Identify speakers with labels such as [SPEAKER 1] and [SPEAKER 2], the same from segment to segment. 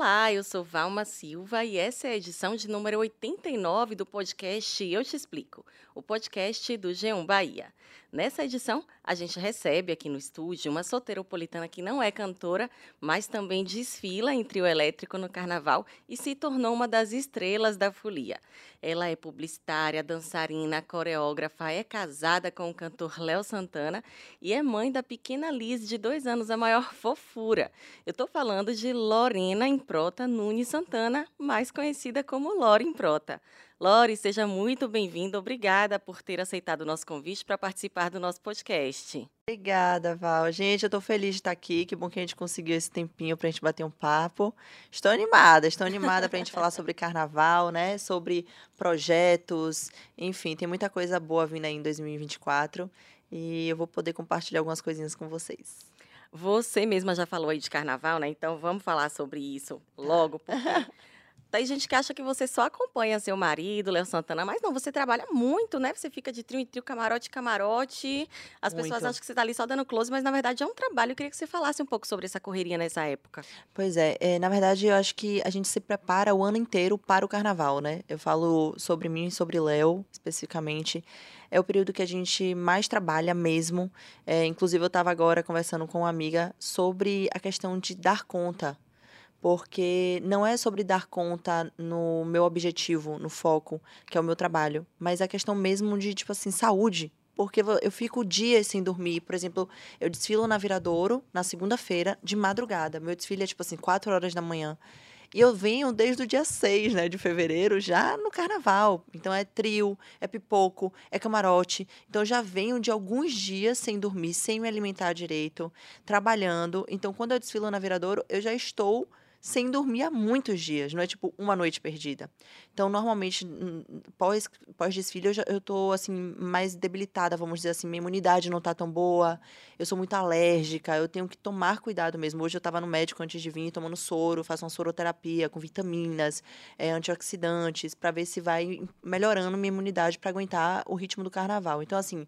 [SPEAKER 1] Olá, eu sou Valma Silva e essa é a edição de número 89 do podcast Eu Te Explico, o podcast do G1 Bahia. Nessa edição, a gente recebe aqui no estúdio uma soteropolitana que não é cantora, mas também desfila em trio elétrico no carnaval e se tornou uma das estrelas da folia. Ela é publicitária, dançarina, coreógrafa, é casada com o cantor Léo Santana e é mãe da pequena Liz, de dois anos, a maior fofura. Eu estou falando de Lorena Improta Nunes Santana, mais conhecida como Lore Improta. Lore, seja muito bem-vinda. Obrigada por ter aceitado o nosso convite para participar do nosso podcast.
[SPEAKER 2] Obrigada, Val. Gente, eu estou feliz de estar aqui. Que bom que a gente conseguiu esse tempinho para a gente bater um papo. Estou animada, estou animada para a gente falar sobre carnaval, né? Sobre projetos, enfim, tem muita coisa boa vindo aí em 2024 e eu vou poder compartilhar algumas coisinhas com vocês.
[SPEAKER 1] Você mesma já falou aí de carnaval, né? Então vamos falar sobre isso logo, porque Tem gente que acha que você só acompanha seu marido, Léo Santana, mas não, você trabalha muito, né? Você fica de trio em trio, camarote camarote. As muito. pessoas acham que você está ali só dando close, mas na verdade é um trabalho. Eu queria que você falasse um pouco sobre essa correria nessa época.
[SPEAKER 2] Pois é, é na verdade eu acho que a gente se prepara o ano inteiro para o carnaval, né? Eu falo sobre mim e sobre Léo, especificamente é o período que a gente mais trabalha mesmo. É, inclusive, eu estava agora conversando com uma amiga sobre a questão de dar conta porque não é sobre dar conta no meu objetivo, no foco, que é o meu trabalho, mas a questão mesmo de, tipo assim, saúde. Porque eu fico dias sem dormir. Por exemplo, eu desfilo na Viradouro na segunda-feira, de madrugada. Meu desfile é, tipo assim, 4 horas da manhã. E eu venho desde o dia 6 né, de fevereiro, já no carnaval. Então é trio, é pipoco, é camarote. Então já venho de alguns dias sem dormir, sem me alimentar direito, trabalhando. Então quando eu desfilo na Viradouro, eu já estou sem dormir há muitos dias, não é tipo uma noite perdida. Então, normalmente, pós, pós desfile, eu, eu tô assim, mais debilitada, vamos dizer assim, minha imunidade não tá tão boa, eu sou muito alérgica, eu tenho que tomar cuidado mesmo. Hoje eu tava no médico antes de vir, tomando soro, faço uma soroterapia com vitaminas, é, antioxidantes, para ver se vai melhorando minha imunidade para aguentar o ritmo do carnaval. Então, assim,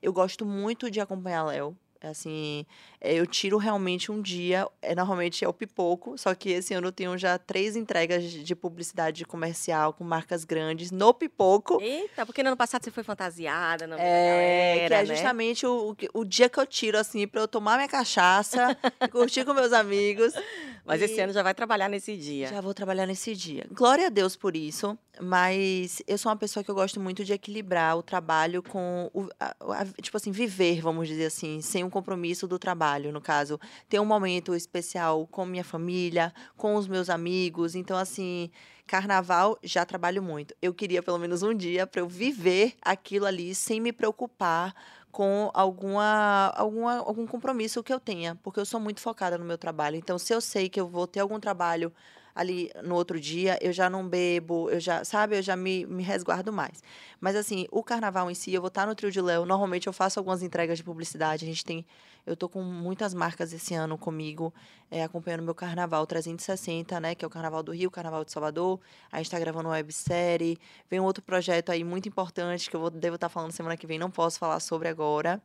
[SPEAKER 2] eu gosto muito de acompanhar Léo. Assim, eh, eu tiro realmente um dia, é, normalmente é o pipoco, só que esse ano eu tenho já três entregas de publicidade comercial com marcas grandes no pipoco.
[SPEAKER 1] Eita, porque no ano passado você foi fantasiada, não
[SPEAKER 2] é, galera, que é né? justamente o, o dia que eu tiro, assim, para eu tomar minha cachaça, curtir com meus amigos.
[SPEAKER 1] Mas e... esse ano já vai trabalhar nesse dia.
[SPEAKER 2] Já vou trabalhar nesse dia. Glória a Deus por isso, mas eu sou uma pessoa que eu gosto muito de equilibrar o trabalho com, o, a, a, tipo assim, viver, vamos dizer assim, sem um compromisso do trabalho, no caso. Ter um momento especial com minha família, com os meus amigos. Então, assim, carnaval já trabalho muito. Eu queria pelo menos um dia para eu viver aquilo ali sem me preocupar com alguma, alguma, algum compromisso que eu tenha, porque eu sou muito focada no meu trabalho. Então, se eu sei que eu vou ter algum trabalho ali no outro dia, eu já não bebo, eu já, sabe, eu já me, me resguardo mais. Mas assim, o carnaval em si, eu vou estar no Trio de Léo, normalmente eu faço algumas entregas de publicidade, a gente tem, eu tô com muitas marcas esse ano comigo, é, acompanhando meu carnaval 360, né, que é o Carnaval do Rio, Carnaval de Salvador, a gente está gravando uma websérie, vem um outro projeto aí muito importante, que eu vou, devo estar falando semana que vem, não posso falar sobre agora,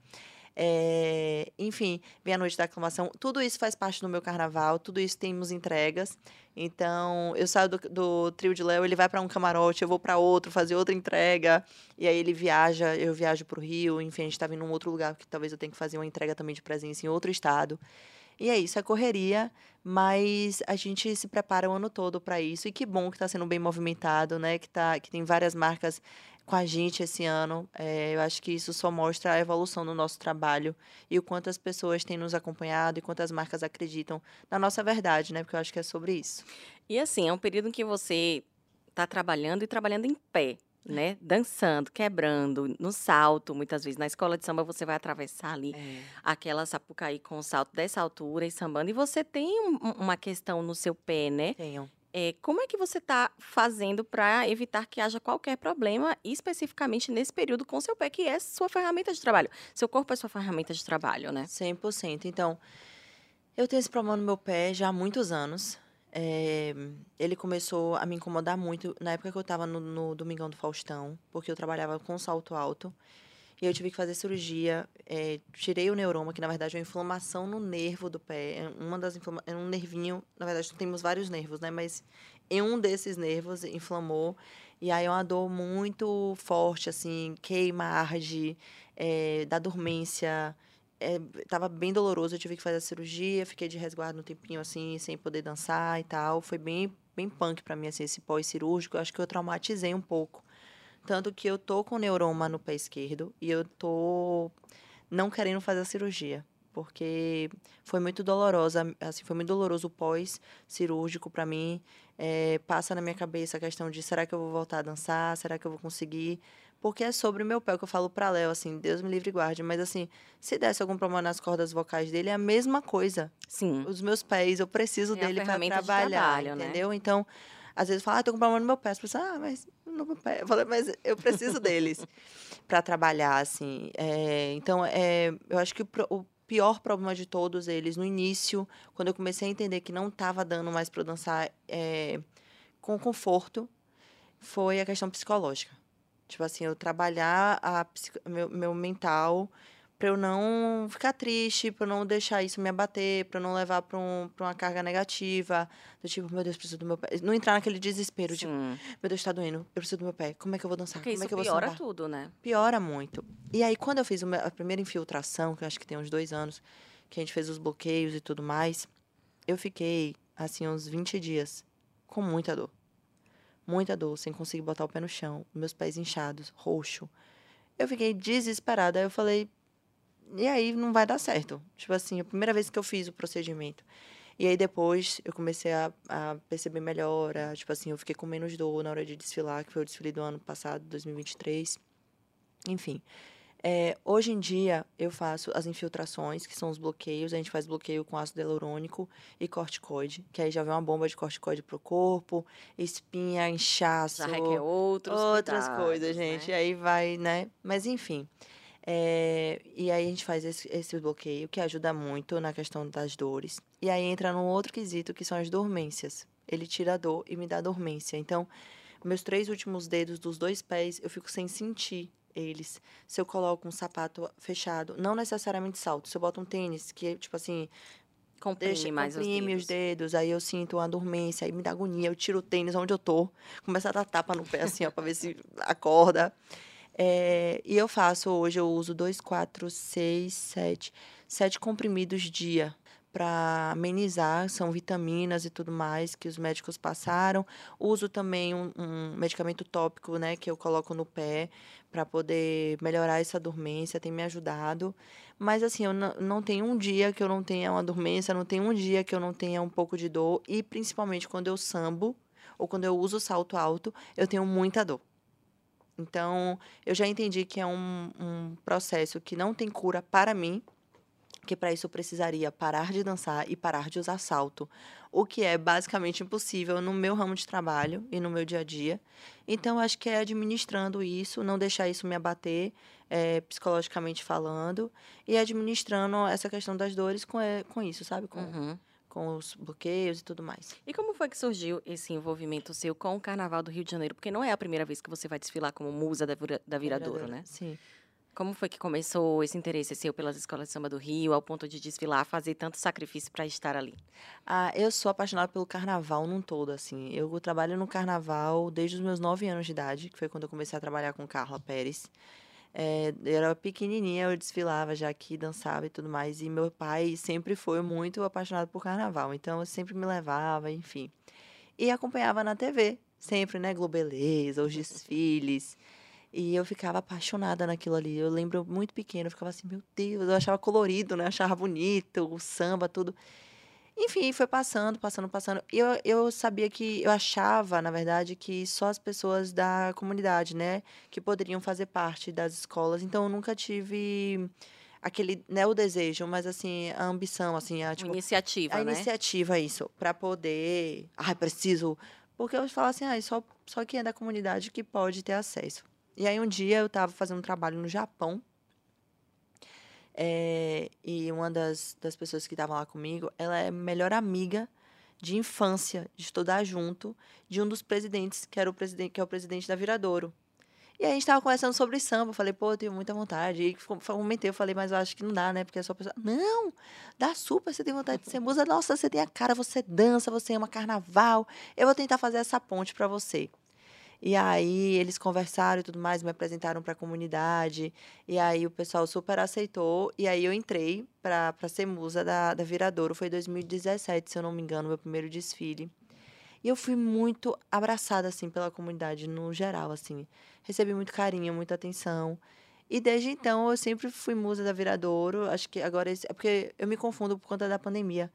[SPEAKER 2] é, enfim, vem a noite da aclamação. Tudo isso faz parte do meu carnaval, tudo isso temos entregas. Então, eu saio do, do trio de Léo, ele vai para um camarote, eu vou para outro, fazer outra entrega. E aí ele viaja, eu viajo para o Rio. Enfim, a gente está vindo em um outro lugar, que talvez eu tenha que fazer uma entrega também de presença em outro estado. E é isso, é correria, mas a gente se prepara o ano todo para isso. E que bom que está sendo bem movimentado, né? Que, tá, que tem várias marcas com a gente esse ano. É, eu acho que isso só mostra a evolução do nosso trabalho e o quanto as pessoas têm nos acompanhado e quantas marcas acreditam na nossa verdade, né? Porque eu acho que é sobre isso.
[SPEAKER 1] E assim, é um período em que você está trabalhando e trabalhando em pé. Né? Dançando, quebrando, no salto, muitas vezes. Na escola de samba você vai atravessar ali é. aquela sapucaí com o salto dessa altura e sambando. E você tem um, uma questão no seu pé, né?
[SPEAKER 2] Tenho.
[SPEAKER 1] É, como é que você está fazendo para evitar que haja qualquer problema, especificamente nesse período com seu pé, que é sua ferramenta de trabalho? Seu corpo é sua ferramenta de trabalho, né?
[SPEAKER 2] 100%. Então, eu tenho esse problema no meu pé já há muitos anos. É, ele começou a me incomodar muito na época que eu estava no, no Domingão do Faustão, porque eu trabalhava com salto alto. E eu tive que fazer cirurgia. É, tirei o neuroma, que na verdade é uma inflamação no nervo do pé. É uma das inflama é um nervinho. Na verdade, temos vários nervos, né? Mas em um desses nervos inflamou. E aí é uma dor muito forte, assim, queima, arde, é, dá dormência. É, tava bem doloroso, eu tive que fazer a cirurgia, fiquei de resguardo um tempinho, assim, sem poder dançar e tal. Foi bem, bem punk para mim, assim, esse pós-cirúrgico. Acho que eu traumatizei um pouco. Tanto que eu tô com neuroma no pé esquerdo e eu tô não querendo fazer a cirurgia, porque foi muito dolorosa, assim, foi muito doloroso o pós-cirúrgico para mim. É, passa na minha cabeça a questão de será que eu vou voltar a dançar? Será que eu vou conseguir? Porque é sobre o meu pé que eu falo para Léo, assim, Deus me livre e guarde. Mas, assim, se desse algum problema nas cordas vocais dele, é a mesma coisa.
[SPEAKER 1] Sim.
[SPEAKER 2] Os meus pés, eu preciso
[SPEAKER 1] É
[SPEAKER 2] dele para
[SPEAKER 1] de
[SPEAKER 2] trabalhar,
[SPEAKER 1] trabalho, né?
[SPEAKER 2] entendeu? Então, às vezes fala, ah, tô com problema no meu pé. As pessoas, ah, mas meu. Eu falei, mas eu preciso deles para trabalhar, assim. É, então, é, eu acho que o, o pior problema de todos eles, no início, quando eu comecei a entender que não estava dando mais para dançar é, com conforto, foi a questão psicológica. Tipo assim, eu trabalhar a, meu, meu mental para eu não ficar triste, para eu não deixar isso me abater, para eu não levar para um, pra uma carga negativa, do tipo, meu Deus, preciso do meu pé. Não entrar naquele desespero, tipo,
[SPEAKER 1] Sim.
[SPEAKER 2] meu Deus, tá doendo, eu preciso do meu pé, como é que eu vou dançar?
[SPEAKER 1] Porque
[SPEAKER 2] como é
[SPEAKER 1] isso
[SPEAKER 2] que eu vou
[SPEAKER 1] piora
[SPEAKER 2] sambar?
[SPEAKER 1] tudo, né?
[SPEAKER 2] Piora muito. E aí, quando eu fiz a primeira infiltração, que eu acho que tem uns dois anos, que a gente fez os bloqueios e tudo mais, eu fiquei, assim, uns 20 dias com muita dor. Muita dor, sem conseguir botar o pé no chão, meus pés inchados, roxo. Eu fiquei desesperada. Aí eu falei, e aí não vai dar certo. Tipo assim, a primeira vez que eu fiz o procedimento. E aí depois eu comecei a, a perceber melhora. Tipo assim, eu fiquei com menos dor na hora de desfilar, que foi o desfile do ano passado, 2023. Enfim. É, hoje em dia eu faço as infiltrações, que são os bloqueios. A gente faz bloqueio com ácido hialurônico e corticoide, que aí já vem uma bomba de corticoide pro corpo, espinha, inchaço
[SPEAKER 1] Já requer outros
[SPEAKER 2] outras
[SPEAKER 1] cuidados,
[SPEAKER 2] coisas, gente. E
[SPEAKER 1] né?
[SPEAKER 2] aí vai, né? Mas enfim. É, e aí a gente faz esse, esse bloqueio que ajuda muito na questão das dores. E aí entra num outro quesito que são as dormências. Ele tira a dor e me dá dormência. Então, meus três últimos dedos dos dois pés, eu fico sem sentir eles. Se eu coloco um sapato fechado, não necessariamente salto, se eu boto um tênis, que tipo assim,
[SPEAKER 1] Comprime
[SPEAKER 2] deixa,
[SPEAKER 1] mais os
[SPEAKER 2] comprime
[SPEAKER 1] dedos.
[SPEAKER 2] os dedos, aí eu sinto uma dormência, aí me dá agonia, eu tiro o tênis onde eu tô, começo a dar tapa no pé assim, ó, pra ver se acorda. É, e eu faço hoje, eu uso dois, quatro, seis, sete, sete comprimidos dia para amenizar, são vitaminas e tudo mais que os médicos passaram. Uso também um, um medicamento tópico, né, que eu coloco no pé para poder melhorar essa dormência, tem me ajudado. Mas assim, eu não, tenho um dia que eu não tenha uma dormência, não tem um dia que eu não tenha um pouco de dor. E principalmente quando eu sambo ou quando eu uso salto alto, eu tenho muita dor. Então, eu já entendi que é um, um processo que não tem cura para mim, que para isso eu precisaria parar de dançar e parar de usar salto, o que é basicamente impossível no meu ramo de trabalho e no meu dia a dia. Então, acho que é administrando isso, não deixar isso me abater, eh, psicologicamente falando, e administrando essa questão das dores com, eh, com isso, sabe? Com,
[SPEAKER 1] Uhum.
[SPEAKER 2] Com os bloqueios e tudo mais.
[SPEAKER 1] E como foi que surgiu esse envolvimento seu com o Carnaval do Rio de Janeiro? Porque não é a primeira vez que você vai desfilar como musa da, vira- da Viradouro, né?
[SPEAKER 2] Sim.
[SPEAKER 1] Como foi que começou esse interesse seu pelas escolas de samba do Rio, ao ponto de desfilar, fazer tanto sacrifício para estar ali?
[SPEAKER 2] Ah, eu sou apaixonada pelo carnaval num todo, assim. Eu trabalho no carnaval desde os meus nove anos de idade, que foi quando eu comecei a trabalhar com Carla Pérez. É, eu era pequenininha, eu desfilava já aqui, dançava e tudo mais. E meu pai sempre foi muito apaixonado por carnaval, então eu sempre me levava, enfim. E acompanhava na TV, sempre, né? Globeleza, os desfiles. E eu ficava apaixonada naquilo ali. Eu lembro muito pequeno, eu ficava assim, meu Deus, eu achava colorido, né? Eu achava bonito, o samba, tudo. Enfim, foi passando, passando, passando. Eu, eu sabia que, eu achava, na verdade, que só as pessoas da comunidade, né, que poderiam fazer parte das escolas. Então, eu nunca tive aquele, né, o desejo, mas assim, a ambição, assim, a, tipo,
[SPEAKER 1] iniciativa,
[SPEAKER 2] a
[SPEAKER 1] né?
[SPEAKER 2] iniciativa, isso, para poder. Ai, preciso. Porque eu falo assim, ah, só, só quem é da comunidade que pode ter acesso. E aí, um dia eu estava fazendo um trabalho no Japão. Eh, e uma das, das pessoas que estavam lá comigo, ela é melhor amiga de infância, de estudar junto, de um dos presidentes, que era o presidente, que é o presidente da Viradouro. E a gente tava conversando sobre samba. Eu falei, pô, eu tenho muita vontade. E comentei, eu falei, mas eu acho que não dá, né? Porque é só pessoa. Não, dá super, você tem vontade de ser musa. Nossa, você tem a cara, você dança, você ama carnaval. Eu vou tentar fazer essa ponte para você. E aí eles conversaram e tudo mais, me apresentaram para a comunidade. E aí o pessoal super aceitou. E aí eu entrei para ser musa da, da Viradouro. Foi 2017, se eu não me engano, meu primeiro desfile. E eu fui muito abraçada, assim, pela comunidade no geral, assim. Recebi muito carinho, muita atenção. E desde então eu sempre fui musa da Viradouro. Acho que agora é porque eu me confundo por conta da pandemia.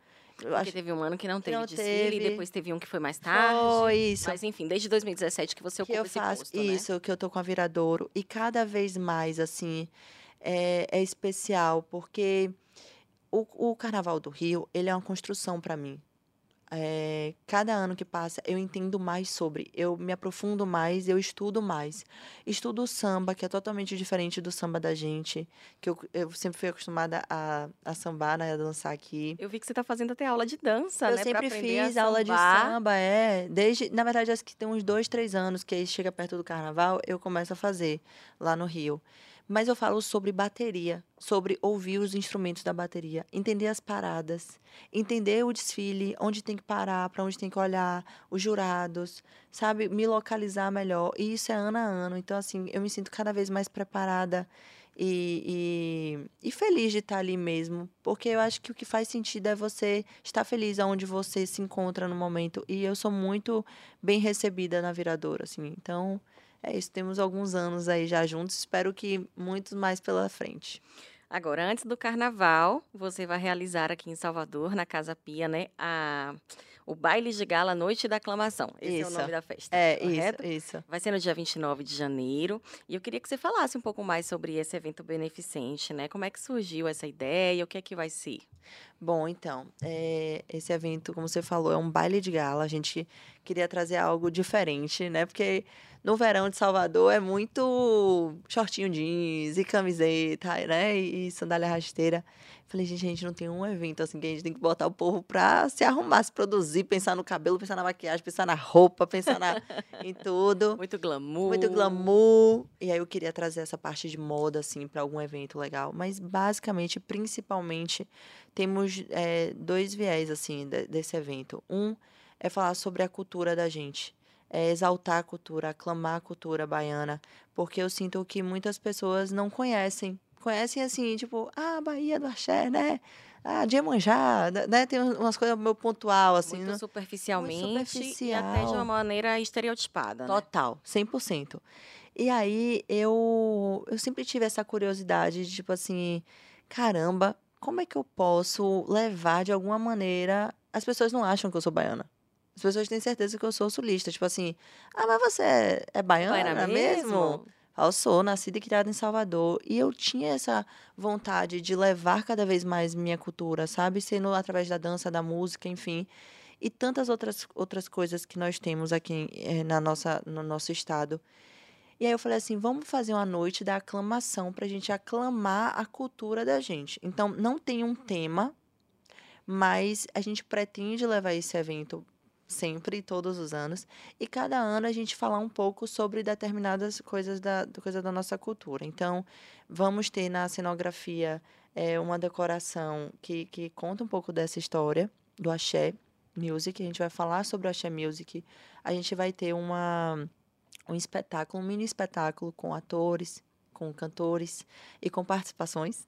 [SPEAKER 1] Porque acho... teve um ano que não teve não desfile, teve. depois teve um que foi mais tarde.
[SPEAKER 2] Foi isso.
[SPEAKER 1] Mas enfim, desde 2017 que você ocupa
[SPEAKER 2] que eu faço
[SPEAKER 1] posto,
[SPEAKER 2] Isso,
[SPEAKER 1] né?
[SPEAKER 2] que eu tô com a Viradouro. E cada vez mais, assim, é, é especial, porque o, o Carnaval do Rio, ele é uma construção para mim é, cada ano que passa, eu entendo mais sobre, eu me aprofundo mais, eu estudo mais. Estudo o samba, que é totalmente diferente do samba da gente, que eu, eu sempre fui acostumada a, a sambar, né, a dançar aqui.
[SPEAKER 1] Eu vi que você está fazendo até aula de dança,
[SPEAKER 2] eu
[SPEAKER 1] né?
[SPEAKER 2] Eu sempre fiz aula de samba, é. Desde, na verdade, acho que tem uns dois, três anos, que aí chega perto do carnaval, eu começo a fazer lá no Rio. Mas eu falo sobre bateria, sobre ouvir os instrumentos da bateria, entender as paradas, entender o desfile, onde tem que parar, para onde tem que olhar, os jurados, sabe? Me localizar melhor. E isso é ano a ano. Então, assim, eu me sinto cada vez mais preparada e, e, e, feliz de estar ali mesmo. Porque eu acho que o que faz sentido é você estar feliz aonde você se encontra no momento. E eu sou muito bem recebida na viradora, assim. Então, é isso, temos alguns anos aí já juntos, espero que muitos mais pela frente.
[SPEAKER 1] Agora, antes do carnaval, você vai realizar aqui em Salvador, na Casa Pia, né, a, o baile de gala Noite da Aclamação. Esse isso. é o nome da festa.
[SPEAKER 2] É, correto? isso, isso.
[SPEAKER 1] Vai ser no dia 29 de janeiro. E eu queria que você falasse um pouco mais sobre esse evento beneficente, né? Como é que surgiu essa ideia? O que é que vai ser?
[SPEAKER 2] Bom, então, é, esse evento, como você falou, é um baile de gala. A gente queria trazer algo diferente, né? Porque no verão de Salvador é muito shortinho jeans e camiseta, né? E sandália rasteira. Falei, gente, a gente não tem um evento assim que a gente tem que botar o povo pra se arrumar, se produzir, pensar no cabelo, pensar na maquiagem, pensar na roupa, pensar na, em tudo.
[SPEAKER 1] Muito glamour.
[SPEAKER 2] Muito glamour. E aí eu queria trazer essa parte de moda, assim, para algum evento legal. Mas basicamente, principalmente, temos é, dois viés, assim, de, desse evento. Um é falar sobre a cultura da gente é, exaltar a cultura, aclamar a cultura baiana, porque eu sinto que muitas pessoas não conhecem. Conhecem assim, tipo, ah, Bahia do Axé, né? Ah, Diemanjá, né? Tem umas coisas meio pontual, assim.
[SPEAKER 1] Muito
[SPEAKER 2] né?
[SPEAKER 1] superficialmente
[SPEAKER 2] Muito superficial.
[SPEAKER 1] e até de uma maneira estereotipada,
[SPEAKER 2] né? Total, 100%. E aí, eu, eu sempre tive essa curiosidade de, tipo assim, caramba, como é que eu posso levar de alguma maneira... As pessoas não acham que eu sou baiana. As pessoas têm certeza que eu sou sulista. Tipo assim, ah, mas você é, é baiana, baiana mesmo? mesmo? Eu sou nascida e criada em Salvador. E eu tinha essa vontade de levar cada vez mais minha cultura, sabe? Sendo através da dança, da música, enfim. E tantas outras, outras coisas que nós temos aqui é, na nossa, no nosso estado. E aí eu falei assim, vamos fazer uma noite da aclamação para a gente aclamar a cultura da gente. Então, não tem um tema, mas a gente pretende levar esse evento sempre, todos os anos, e cada ano a gente falar um pouco sobre determinadas coisas da, coisa da nossa cultura. Então, vamos ter na cenografia é, uma decoração que, que conta um pouco dessa história do axé music, a gente vai falar sobre o axé music, a gente vai ter uma, um espetáculo, um mini espetáculo com atores, com cantores e com participações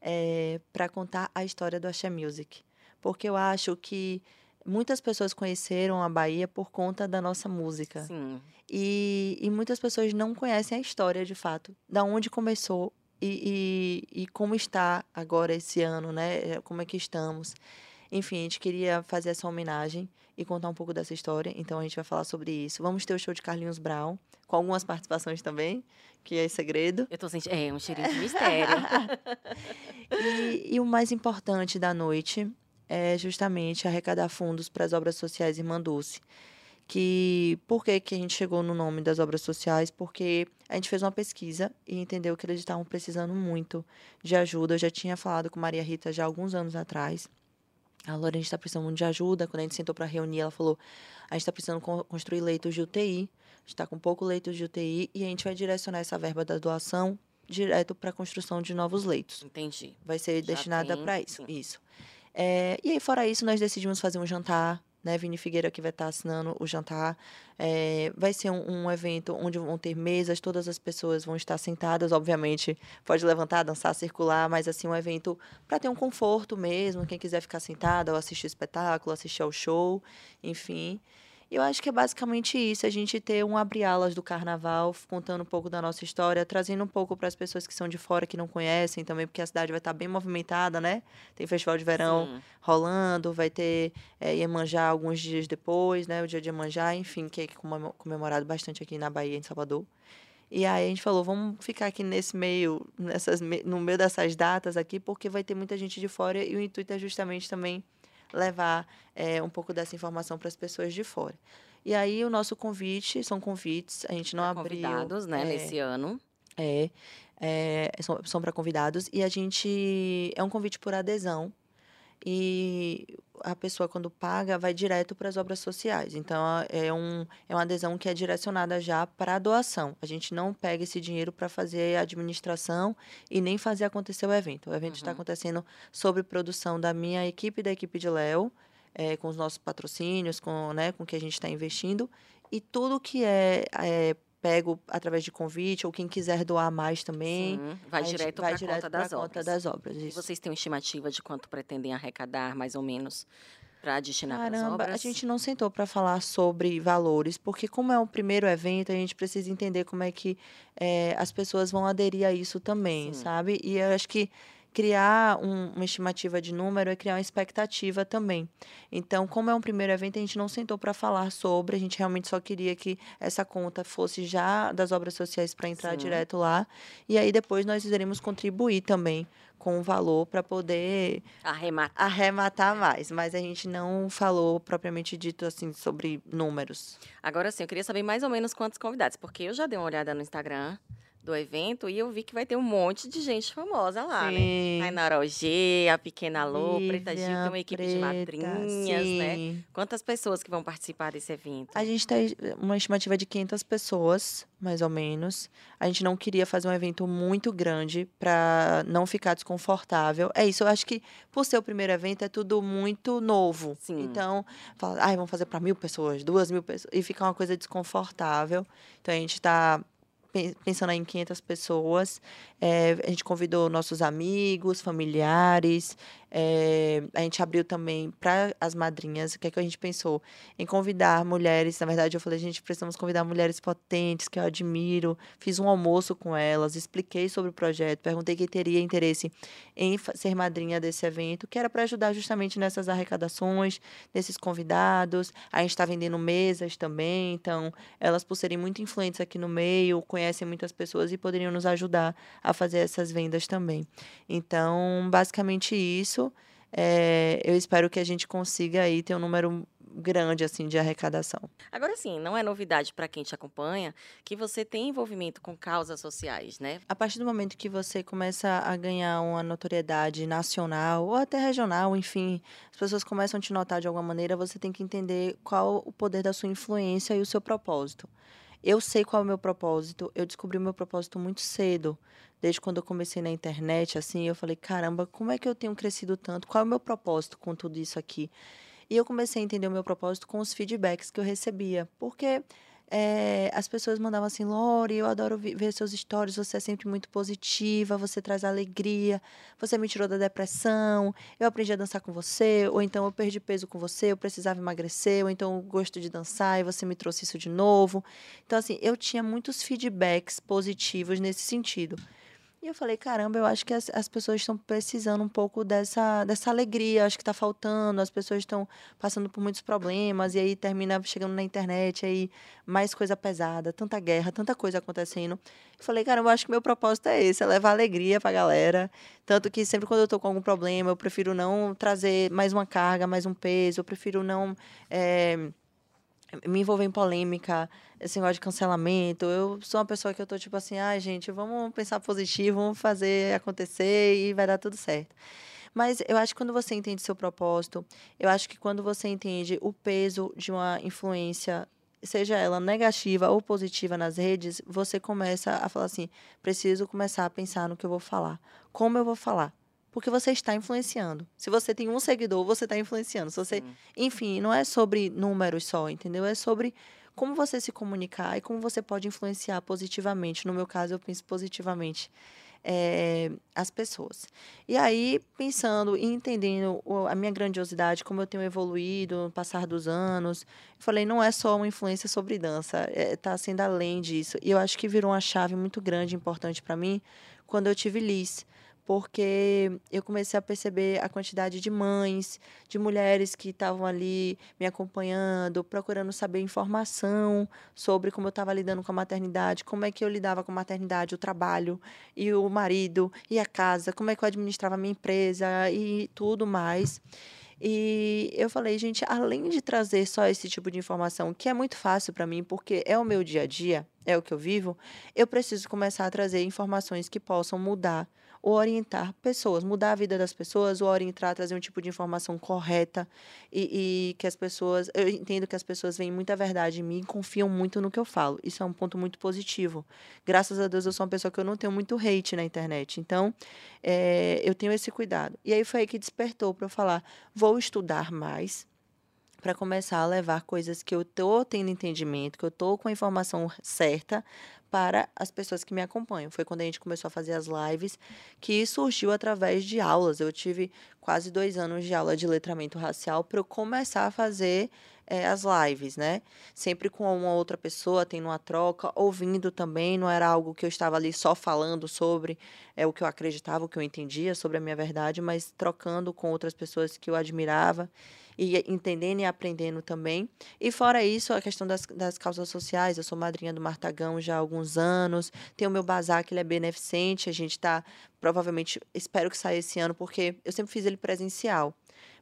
[SPEAKER 2] é, para contar a história do axé music. Porque eu acho que muitas pessoas conheceram a Bahia por conta da nossa música.
[SPEAKER 1] Sim.
[SPEAKER 2] E, e muitas pessoas não conhecem a história de fato, da onde começou e, e, e, como está agora esse ano, né? Como é que estamos. Enfim, a gente queria fazer essa homenagem e contar um pouco dessa história, então a gente vai falar sobre isso. Vamos ter o show de Carlinhos Brown, com algumas participações também, que é segredo.
[SPEAKER 1] Eu tô sentindo. É, um cheirinho de mistério.
[SPEAKER 2] e, e o mais importante da noite é justamente arrecadar fundos para as obras sociais Irmã Dulce. Que, por que, que a gente chegou no nome das obras sociais? Porque a gente fez uma pesquisa e entendeu que eles estavam precisando muito de ajuda. Eu já tinha falado com Maria Rita já alguns anos atrás. A Lorena está precisando muito de ajuda. Quando a gente sentou para reunir, ela falou: a gente está precisando construir leitos de UTI está com pouco leitos de UTI e a gente vai direcionar essa verba da doação direto para a construção de novos leitos.
[SPEAKER 1] Entendi.
[SPEAKER 2] Vai ser
[SPEAKER 1] Já
[SPEAKER 2] destinada para isso.
[SPEAKER 1] sim.
[SPEAKER 2] Isso. É, e aí, fora isso, nós decidimos fazer um jantar, né? Vini Figueira que vai estar assinando o jantar. É, vai ser um, um evento onde vão ter mesas, todas as pessoas vão estar sentadas, obviamente. Pode levantar, dançar, circular, mas assim, um evento para ter um conforto mesmo. Quem quiser ficar sentada ou assistir o espetáculo, assistir ao show, enfim. Eu acho que é basicamente isso, a gente ter um abre-alas do carnaval, contando um pouco da nossa história, trazendo um pouco para as pessoas que são de fora, que não conhecem também, porque a cidade vai estar bem movimentada, né? Tem festival de verão
[SPEAKER 1] Sim.
[SPEAKER 2] rolando, vai ter é, Iemanjá alguns dias depois, né? O dia de Iemanjá, enfim, que é comemo- comemorado bastante aqui na Bahia, em Salvador. E aí a gente falou, vamos ficar aqui nesse meio, nessas, no meio dessas datas aqui, porque vai ter muita gente de fora e o intuito é justamente também levar é, um pouco dessa informação para as pessoas de fora. E aí o nosso convite, são convites, a gente não abriu...
[SPEAKER 1] Convidados, né,
[SPEAKER 2] é,
[SPEAKER 1] nesse ano.
[SPEAKER 2] é, é, são, são para convidados e a gente é um convite por adesão e a pessoa quando paga vai direto para as obras sociais. Então é um é uma adesão que é direcionada já para a doação. A gente não pega esse dinheiro para fazer a administração e nem fazer acontecer o evento. O evento está
[SPEAKER 1] Uhum.
[SPEAKER 2] acontecendo sob produção da minha equipe e da equipe de Léo, é, com os nossos patrocínios, com né, com o que a gente está investindo e tudo que é, é pego através de convite ou quem quiser doar mais também.
[SPEAKER 1] Sim, vai direto para a conta das
[SPEAKER 2] conta
[SPEAKER 1] obras.
[SPEAKER 2] das obras.
[SPEAKER 1] E
[SPEAKER 2] isso.
[SPEAKER 1] vocês têm uma estimativa de quanto pretendem arrecadar, mais ou menos, para destinar para as
[SPEAKER 2] Caramba,
[SPEAKER 1] obras?
[SPEAKER 2] a gente não sentou para falar sobre valores, porque como é o primeiro evento, a gente precisa entender como é que eh, as pessoas vão aderir a isso também,
[SPEAKER 1] Sim.
[SPEAKER 2] sabe? E eu acho que criar um- uma estimativa de número é criar uma expectativa também. Então, como é um primeiro evento, a gente não sentou para falar sobre, a gente realmente só queria que essa conta fosse já das obras sociais para entrar
[SPEAKER 1] Sim.
[SPEAKER 2] direto lá, e aí depois nós iremos contribuir também com o valor para poder
[SPEAKER 1] Arrematar.
[SPEAKER 2] arrematar mais, mas a gente não falou propriamente dito assim sobre números.
[SPEAKER 1] Agora sim, eu queria saber mais ou menos quantos convidados, porque eu já dei uma olhada no Instagram do evento e eu vi que vai ter um monte de gente famosa lá, né?
[SPEAKER 2] Sim.
[SPEAKER 1] A Inara Ogê, a Pequena Lô, Preta Gil, tem uma equipe de
[SPEAKER 2] Preta,
[SPEAKER 1] madrinhas, né?
[SPEAKER 2] sim.
[SPEAKER 1] Quantas pessoas que vão participar desse evento?
[SPEAKER 2] A gente tem uma estimativa de 500 pessoas, mais ou menos. A gente não queria fazer um evento muito grande para não ficar desconfortável. É isso, eu acho que por ser o primeiro evento é tudo muito novo.
[SPEAKER 1] Sim.
[SPEAKER 2] Então, fala, ai, vamos fazer para mil pessoas, duas mil pessoas, e fica uma coisa desconfortável. Então, a gente está pensando em 500 pessoas. É, a gente convidou nossos amigos, familiares. É, a gente abriu também para as madrinhas. O que, é que a gente pensou? Em convidar mulheres. Na verdade, eu falei, gente, precisamos convidar mulheres potentes, que eu admiro. Fiz um almoço com elas, expliquei sobre o projeto, perguntei quem teria interesse em ser madrinha desse evento, que era para ajudar justamente nessas arrecadações, nesses convidados. A gente está vendendo mesas também, então elas, por serem muito influentes aqui no meio, conhecem muitas pessoas e poderiam nos ajudar a fazer essas vendas também. Então, basicamente isso. É, eu espero que a gente consiga aí ter um número grande assim de arrecadação.
[SPEAKER 1] Agora sim, não é novidade para quem te acompanha que você tem envolvimento com causas sociais, né?
[SPEAKER 2] A partir do momento que você começa a ganhar uma notoriedade nacional ou até regional, enfim, as pessoas começam a te notar de alguma maneira, você tem que entender qual o poder da sua influência e o seu propósito. Eu sei qual é o meu propósito, eu descobri o meu propósito muito cedo. Desde quando eu comecei na internet, assim, eu falei, caramba, como é que eu tenho crescido tanto? Qual é o meu propósito com tudo isso aqui? E eu comecei a entender o meu propósito com os feedbacks que eu recebia. Porque eh, as pessoas mandavam assim, Lore, eu adoro ver seus stories, você é sempre muito positiva, você traz alegria, você me tirou da depressão, eu aprendi a dançar com você, ou então eu perdi peso com você, eu precisava emagrecer, ou então eu gosto de dançar e você me trouxe isso de novo. Então, assim, eu tinha muitos feedbacks positivos nesse sentido. E eu falei, caramba, eu acho que as, as pessoas estão precisando um pouco dessa, dessa alegria, acho que está faltando, as pessoas estão passando por muitos problemas, e aí termina chegando na internet, aí mais coisa pesada, tanta guerra, tanta coisa acontecendo. Eu falei, caramba, eu acho que meu propósito é esse, é levar alegria pra galera. Tanto que sempre quando eu tô com algum problema, eu prefiro não trazer mais uma carga, mais um peso, eu prefiro não. eh, me envolver em polêmica, esse negócio de cancelamento. Eu sou uma pessoa que eu tô tipo assim, ai, gente, vamos pensar positivo, vamos fazer acontecer e vai dar tudo certo. Mas eu acho que quando você entende seu propósito, eu acho que quando você entende o peso de uma influência seja ela negativa ou positiva nas redes, você começa a falar assim: preciso começar a pensar no que eu vou falar. Como eu vou falar? Porque você está influenciando. Se você tem um seguidor, você está influenciando. Se você, enfim, não é sobre números só, entendeu? É sobre como você se comunicar e como você pode influenciar positivamente. No meu caso, eu penso positivamente é, as pessoas. E aí, pensando e entendendo a minha grandiosidade, como eu tenho evoluído no passar dos anos, eu falei, não é só uma influência sobre dança, está é, tá sendo além disso. E eu acho que virou uma chave muito grande, importante para mim, quando eu tive Liz porque eu comecei a perceber a quantidade de mães, de mulheres que estavam ali me acompanhando, procurando saber informação sobre como eu estava lidando com a maternidade, como é que eu lidava com a maternidade, o trabalho e o marido e a casa, como é que eu administrava a minha empresa e tudo mais. E eu falei, gente, além de trazer só esse tipo de informação, que é muito fácil para mim, porque é o meu dia a dia, é o que eu vivo, eu preciso começar a trazer informações que possam mudar ou orientar pessoas, mudar a vida das pessoas, ou orientar, trazer um tipo de informação correta e, e, que as pessoas. Eu entendo que as pessoas veem muita verdade em mim e confiam muito no que eu falo. Isso é um ponto muito positivo. Graças a Deus eu sou uma pessoa que eu não tenho muito hate na internet. Então, é, eu tenho esse cuidado. E aí foi aí que despertou para eu falar: vou estudar mais para começar a levar coisas que eu tô tendo entendimento, que eu tô com a informação certa para as pessoas que me acompanham. Foi quando a gente começou a fazer as lives, que surgiu através de aulas. Eu tive quase dois anos de aula de letramento racial para eu começar a fazer é, as lives, né? Sempre com uma outra pessoa, tendo uma troca, ouvindo também. Não era algo que eu estava ali só falando sobre é, o que eu acreditava, o que eu entendia sobre a minha verdade, mas trocando com outras pessoas que eu admirava e entendendo e aprendendo também. E fora isso, a questão das, das causas sociais, eu sou madrinha do Martagão já há alguns anos, tem o meu bazar que ele é beneficente, a gente está, provavelmente, espero que saia esse ano, porque eu sempre fiz ele presencial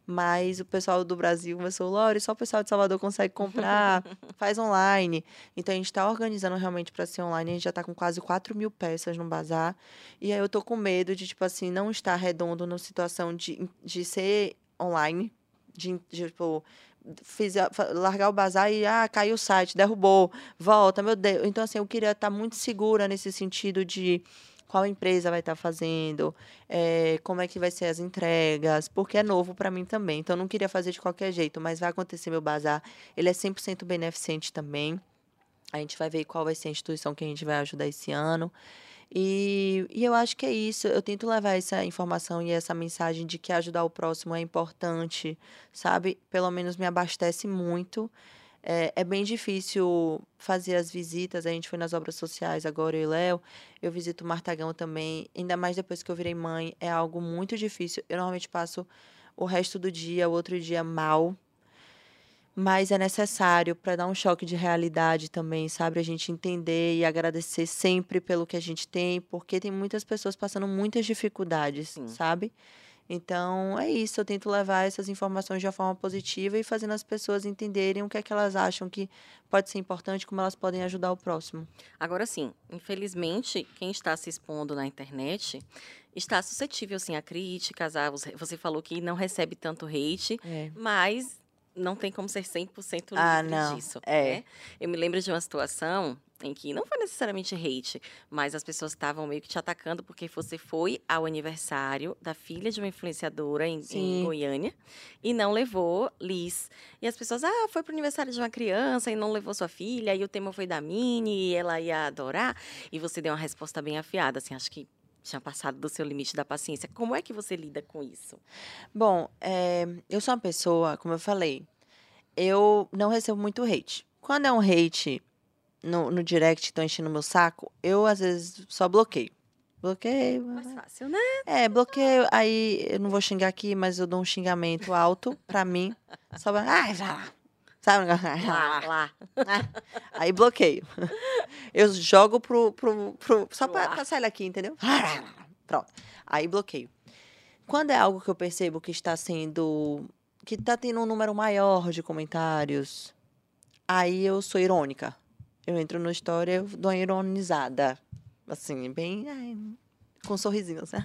[SPEAKER 2] mas o pessoal do Brasil começou, Lore, só o pessoal de Salvador consegue comprar, faz online. Então a gente está organizando realmente para ser online, a gente já está com quase 4 mil peças no bazar. E aí eu tô com medo de, tipo assim, não estar redondo na situação de, de ser online, de, de tipo, fiz, largar o bazar e ah, caiu o site, derrubou, volta, meu Deus. Então, assim, eu queria estar muito segura nesse sentido de qual empresa vai estar fazendo, é, como é que vai ser as entregas, porque é novo para mim também. Então, não queria fazer de qualquer jeito, mas vai acontecer meu bazar. Ele é 100% beneficente também. A gente vai ver qual vai ser a instituição que a gente vai ajudar esse ano. E, e eu acho que é isso. Eu tento levar essa informação e essa mensagem de que ajudar o próximo é importante, sabe? Pelo menos me abastece muito. É, é, bem difícil fazer as visitas. A gente foi nas obras sociais agora, eu e Léo. Eu visito o Martagão também. Ainda mais depois que eu virei mãe. É algo muito difícil. Eu normalmente passo o resto do dia, o outro dia mal mas é necessário para dar um choque de realidade também, sabe? A gente entender e agradecer sempre pelo que a gente tem, porque tem muitas pessoas passando muitas dificuldades, Sim. sabe? Então, é isso. Eu tento levar essas informações de uma forma positiva e fazendo as pessoas entenderem o que é que elas acham que pode ser importante, como elas podem ajudar o próximo.
[SPEAKER 1] Agora sim, infelizmente, quem está se expondo na internet está suscetível, sim, a críticas. A, você falou que não recebe tanto hate, é. mas não tem como ser 100% livre ah, não. disso. É. Né? Eu me lembro de uma situação em que não foi necessariamente hate, mas as pessoas estavam meio que te atacando porque você foi ao aniversário da filha de uma influenciadora em, em Goiânia e não levou Liz. E as pessoas, ah, foi pro aniversário de uma criança e não levou sua filha, e o tema foi da Mini e ela ia adorar. E você deu uma resposta bem afiada, assim, acho que tinha passado do seu limite da paciência. Como é que você lida com isso?
[SPEAKER 2] Bom, é, eu sou uma pessoa, como eu falei, eu não recebo muito hate. Quando é um hate no, no direct, estão enchendo meu saco, eu às vezes só bloqueio. Bloqueio.
[SPEAKER 1] Mais fácil, né?
[SPEAKER 2] É, bloqueio. Aí eu não vou xingar aqui, mas eu dou um xingamento alto pra mim. Só pra. Ai, vai lá. Sabe?
[SPEAKER 1] Lá, lá.
[SPEAKER 2] Aí bloqueio. Eu jogo pro. pro, pro só pra, pra sair daqui, entendeu? Pronto. Aí bloqueio. Quando é algo que eu percebo que está sendo. que está tendo um número maior de comentários, aí eu sou irônica. Eu entro no história, eu dou uma ironizada. Assim, bem. Ai, com um sorrisinho. Assim.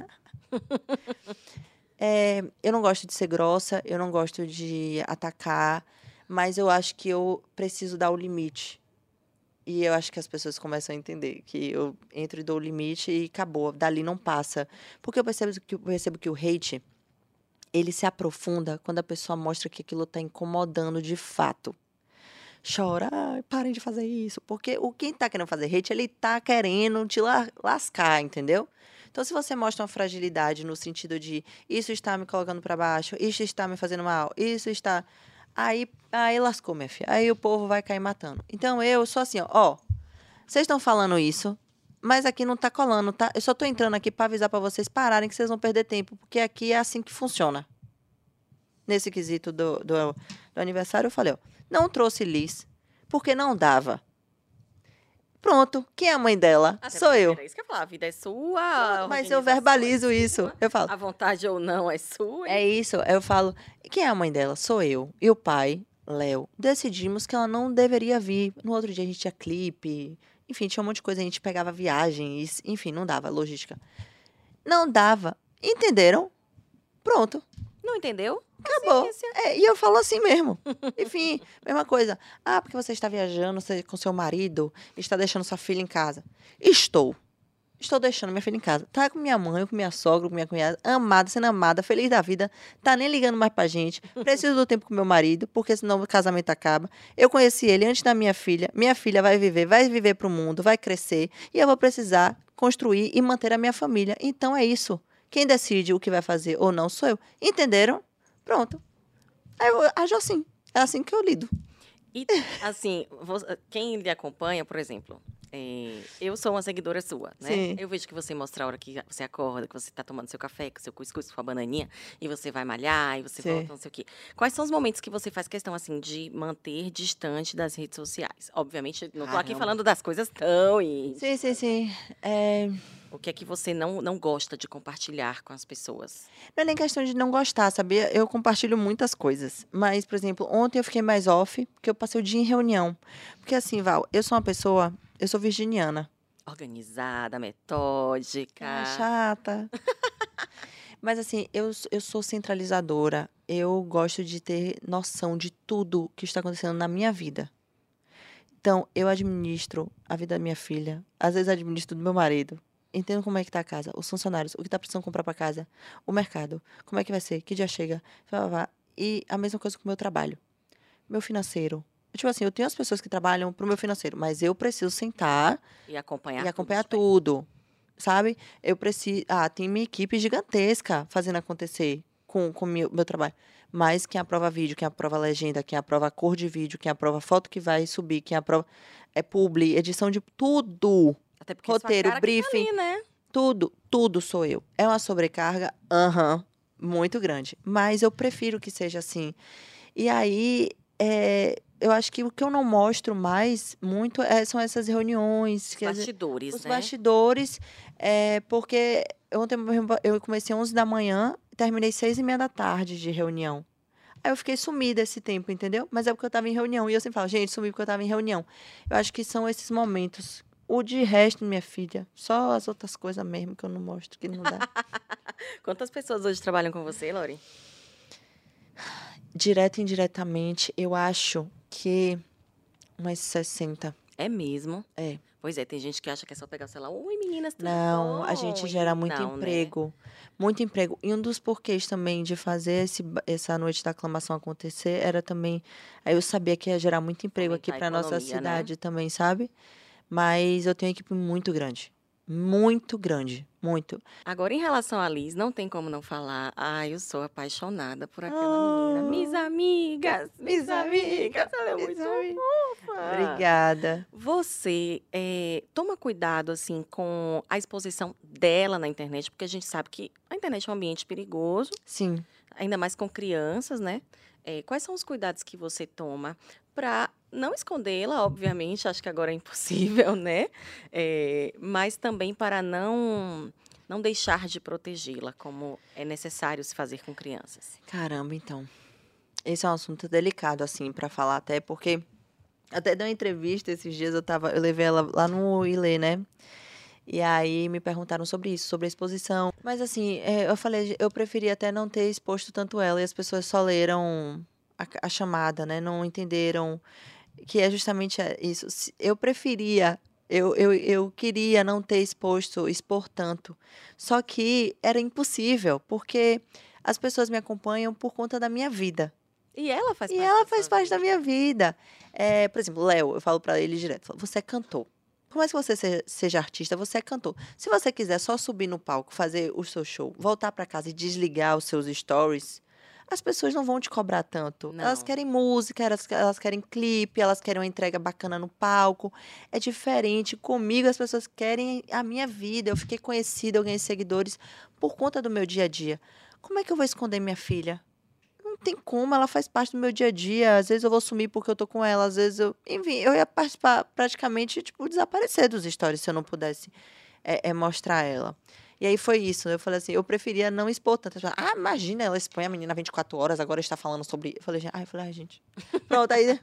[SPEAKER 2] é, eu não gosto de ser grossa, eu não gosto de atacar Mas eu acho que eu preciso dar o limite. E eu acho que as pessoas começam a entender que eu entro e dou o limite e acabou. Dali não passa. Porque eu percebo que, eu percebo que o hate, ele se aprofunda quando a pessoa mostra que aquilo está incomodando de fato. Chora, ai, parem de fazer isso. Porque o quem tá querendo fazer hate, ele tá querendo te la lascar, entendeu? Então, se você mostra uma fragilidade no sentido de isso está me colocando para baixo, isso está me fazendo mal, isso está. Aí, aí lascou, minha filha. Aí o povo vai cair matando. Então, eu sou assim, ó. ó vocês estão falando isso, mas aqui não tá colando, tá? Eu só tô entrando aqui para avisar para vocês pararem que vocês vão perder tempo, porque aqui é assim que funciona. Nesse quesito do, do, do aniversário, eu falei, ó, não trouxe Liz, porque não dava. Pronto, quem é a mãe dela? Até Sou eu.
[SPEAKER 1] É isso que eu falo, a vida é sua.
[SPEAKER 2] Mas eu verbalizo é isso. Eu falo.
[SPEAKER 1] A vontade ou não é sua.
[SPEAKER 2] Hein? É isso. Eu falo, quem é a mãe dela? Sou eu. E o pai, Léo. Decidimos que ela não deveria vir. No outro dia a gente tinha clipe. Enfim, tinha um monte de coisa. A gente pegava viagem. Enfim, não dava logística. Não dava. Entenderam? Pronto.
[SPEAKER 1] Não entendeu?
[SPEAKER 2] Acabou. É, e eu falo assim mesmo. Enfim, mesma coisa. Ah, porque você está viajando com seu marido, está deixando sua filha em casa. Estou. Estou deixando minha filha em casa. Tá com minha mãe, com minha sogra, com minha cunhada, amada, sendo amada, feliz da vida. Tá nem ligando mais pra gente. Preciso do tempo com meu marido, porque senão o casamento acaba. Eu conheci ele antes da minha filha. Minha filha vai viver, vai viver pro mundo, vai crescer. E eu vou precisar construir e manter a minha família. Então é isso. Quem decide o que vai fazer ou não sou eu. Entenderam? Pronto. Eu ajo assim. É assim que eu lido.
[SPEAKER 1] E, assim, quem lhe acompanha, por exemplo, é, eu sou uma seguidora sua, né? Sim. Eu vejo que você mostra a hora que você acorda, que você está tomando seu café, com seu cuscuz, com sua bananinha, e você vai malhar, e você sim. volta, não sei o quê. Quais são os momentos que você faz questão, assim, de manter distante das redes sociais? Obviamente, não estou aqui falando das coisas tão e...
[SPEAKER 2] Sim, sim, sim. É...
[SPEAKER 1] O que é que você não, não gosta de compartilhar com as pessoas?
[SPEAKER 2] Não é nem questão de não gostar, sabia? Eu compartilho muitas coisas. Mas, por exemplo, ontem eu fiquei mais off, porque eu passei o dia em reunião. Porque assim, Val, eu sou uma pessoa, eu sou virginiana.
[SPEAKER 1] Organizada, metódica.
[SPEAKER 2] É chata. Mas assim, eu, eu sou centralizadora. Eu gosto de ter noção de tudo que está acontecendo na minha vida. Então, eu administro a vida da minha filha, às vezes administro do meu marido, entendo como é que tá a casa, os funcionários, o que tá precisando comprar para casa, o mercado, como é que vai ser, que dia chega, e a mesma coisa com o meu trabalho. Meu financeiro. Tipo assim, eu tenho as pessoas que trabalham pro meu financeiro, mas eu preciso sentar
[SPEAKER 1] e acompanhar,
[SPEAKER 2] e acompanhar tudo, tudo sabe? Eu preciso, ah, tem minha equipe gigantesca fazendo acontecer com o meu, meu trabalho. Mas quem aprova vídeo, quem aprova legenda, quem aprova cor de vídeo, quem aprova foto que vai subir, quem aprova é publi, edição de tudo.
[SPEAKER 1] Até porque roteiro, briefing, tá ali, né?
[SPEAKER 2] tudo, tudo sou eu. É uma sobrecarga, aham, uh -huh, muito grande. Mas eu prefiro que seja assim. E aí, é, eu acho que o que eu não mostro mais muito é, são essas reuniões.
[SPEAKER 1] Os bastidores,
[SPEAKER 2] dizer,
[SPEAKER 1] né?
[SPEAKER 2] Os bastidores, é, porque ontem eu comecei 11 da manhã e terminei 6 e meia da tarde de reunião. Aí eu fiquei sumida esse tempo, entendeu? Mas é porque eu estava em reunião. E eu sempre falo, gente, sumi porque eu estava em reunião. Eu acho que são esses momentos o de resto, minha filha, só as outras coisas mesmo que eu não mostro, que não dá.
[SPEAKER 1] Quantas pessoas hoje trabalham com você, Lori?
[SPEAKER 2] Direto e indiretamente, eu acho que umas 60.
[SPEAKER 1] É mesmo?
[SPEAKER 2] É.
[SPEAKER 1] Pois é, tem gente que acha que é só pegar o celular. Oi, meninas, tudo
[SPEAKER 2] Não,
[SPEAKER 1] bom?
[SPEAKER 2] a gente gera muito não, né? emprego. Né? Muito emprego. E um dos porquês também de fazer esse, essa noite da aclamação acontecer era também. Aí eu sabia que ia gerar muito emprego aqui para nossa né? cidade né? também, sabe? Mas eu tenho uma equipe muito grande. Muito grande, muito.
[SPEAKER 1] Agora, em relação a Liz, não tem como não falar. Ah, eu sou apaixonada por aquela oh, menina. Minhas amigas, minhas amigas. Ela é muito amigas. fofa.
[SPEAKER 2] Obrigada.
[SPEAKER 1] Você é, toma cuidado, assim, com a exposição dela na internet, porque a gente sabe que a internet é um ambiente perigoso.
[SPEAKER 2] Sim.
[SPEAKER 1] Ainda mais com crianças, né? É, quais são os cuidados que você toma para não escondê-la, obviamente, acho que agora é impossível, né? É, mas também para não não deixar de protegê-la, como é necessário se fazer com crianças.
[SPEAKER 2] Caramba, então. Esse é um assunto delicado, assim, para falar até, porque até deu uma entrevista esses dias, eu tava, eu levei ela lá no Ilê, né? E aí me perguntaram sobre isso, sobre a exposição. Mas assim, é, eu falei, eu preferia até não ter exposto tanto ela e as pessoas só leram a, a chamada, né? Não entenderam que é justamente é isso. Eu preferia eu, eu, eu queria não ter exposto, expor tanto. Só que era impossível, porque as pessoas me acompanham por conta da minha vida.
[SPEAKER 1] E ela faz
[SPEAKER 2] e
[SPEAKER 1] parte
[SPEAKER 2] ela
[SPEAKER 1] da
[SPEAKER 2] faz parte
[SPEAKER 1] vida.
[SPEAKER 2] da minha vida. É, por exemplo, Léo, eu falo para ele direto: falo, você é cantor. Por mais que você seja, seja artista, você é cantor. Se você quiser só subir no palco, fazer o seu show, voltar para casa e desligar os seus stories, as pessoas não vão te cobrar tanto. Elas
[SPEAKER 1] Não.
[SPEAKER 2] querem música, elas, elas querem clipe, elas querem uma entrega bacana no palco. É diferente. Comigo, as pessoas querem a minha vida. Eu fiquei conhecida, eu ganhei seguidores por conta do meu dia a dia. Como é que eu vou esconder minha filha? Não tem como, ela faz parte do meu dia a dia. Às vezes eu vou sumir porque eu tô com ela, às vezes eu. Enfim, eu ia participar, praticamente, tipo, desaparecer dos stories se eu não pudesse é, é, mostrar ela. E aí foi isso. Eu falei assim, eu preferia não expor tanto. Pessoas, Ah, imagina, ela expõe a menina 24 horas, agora está falando sobre. Eu falei, gente, ai, eu falei, ai, gente. Pronto, aí,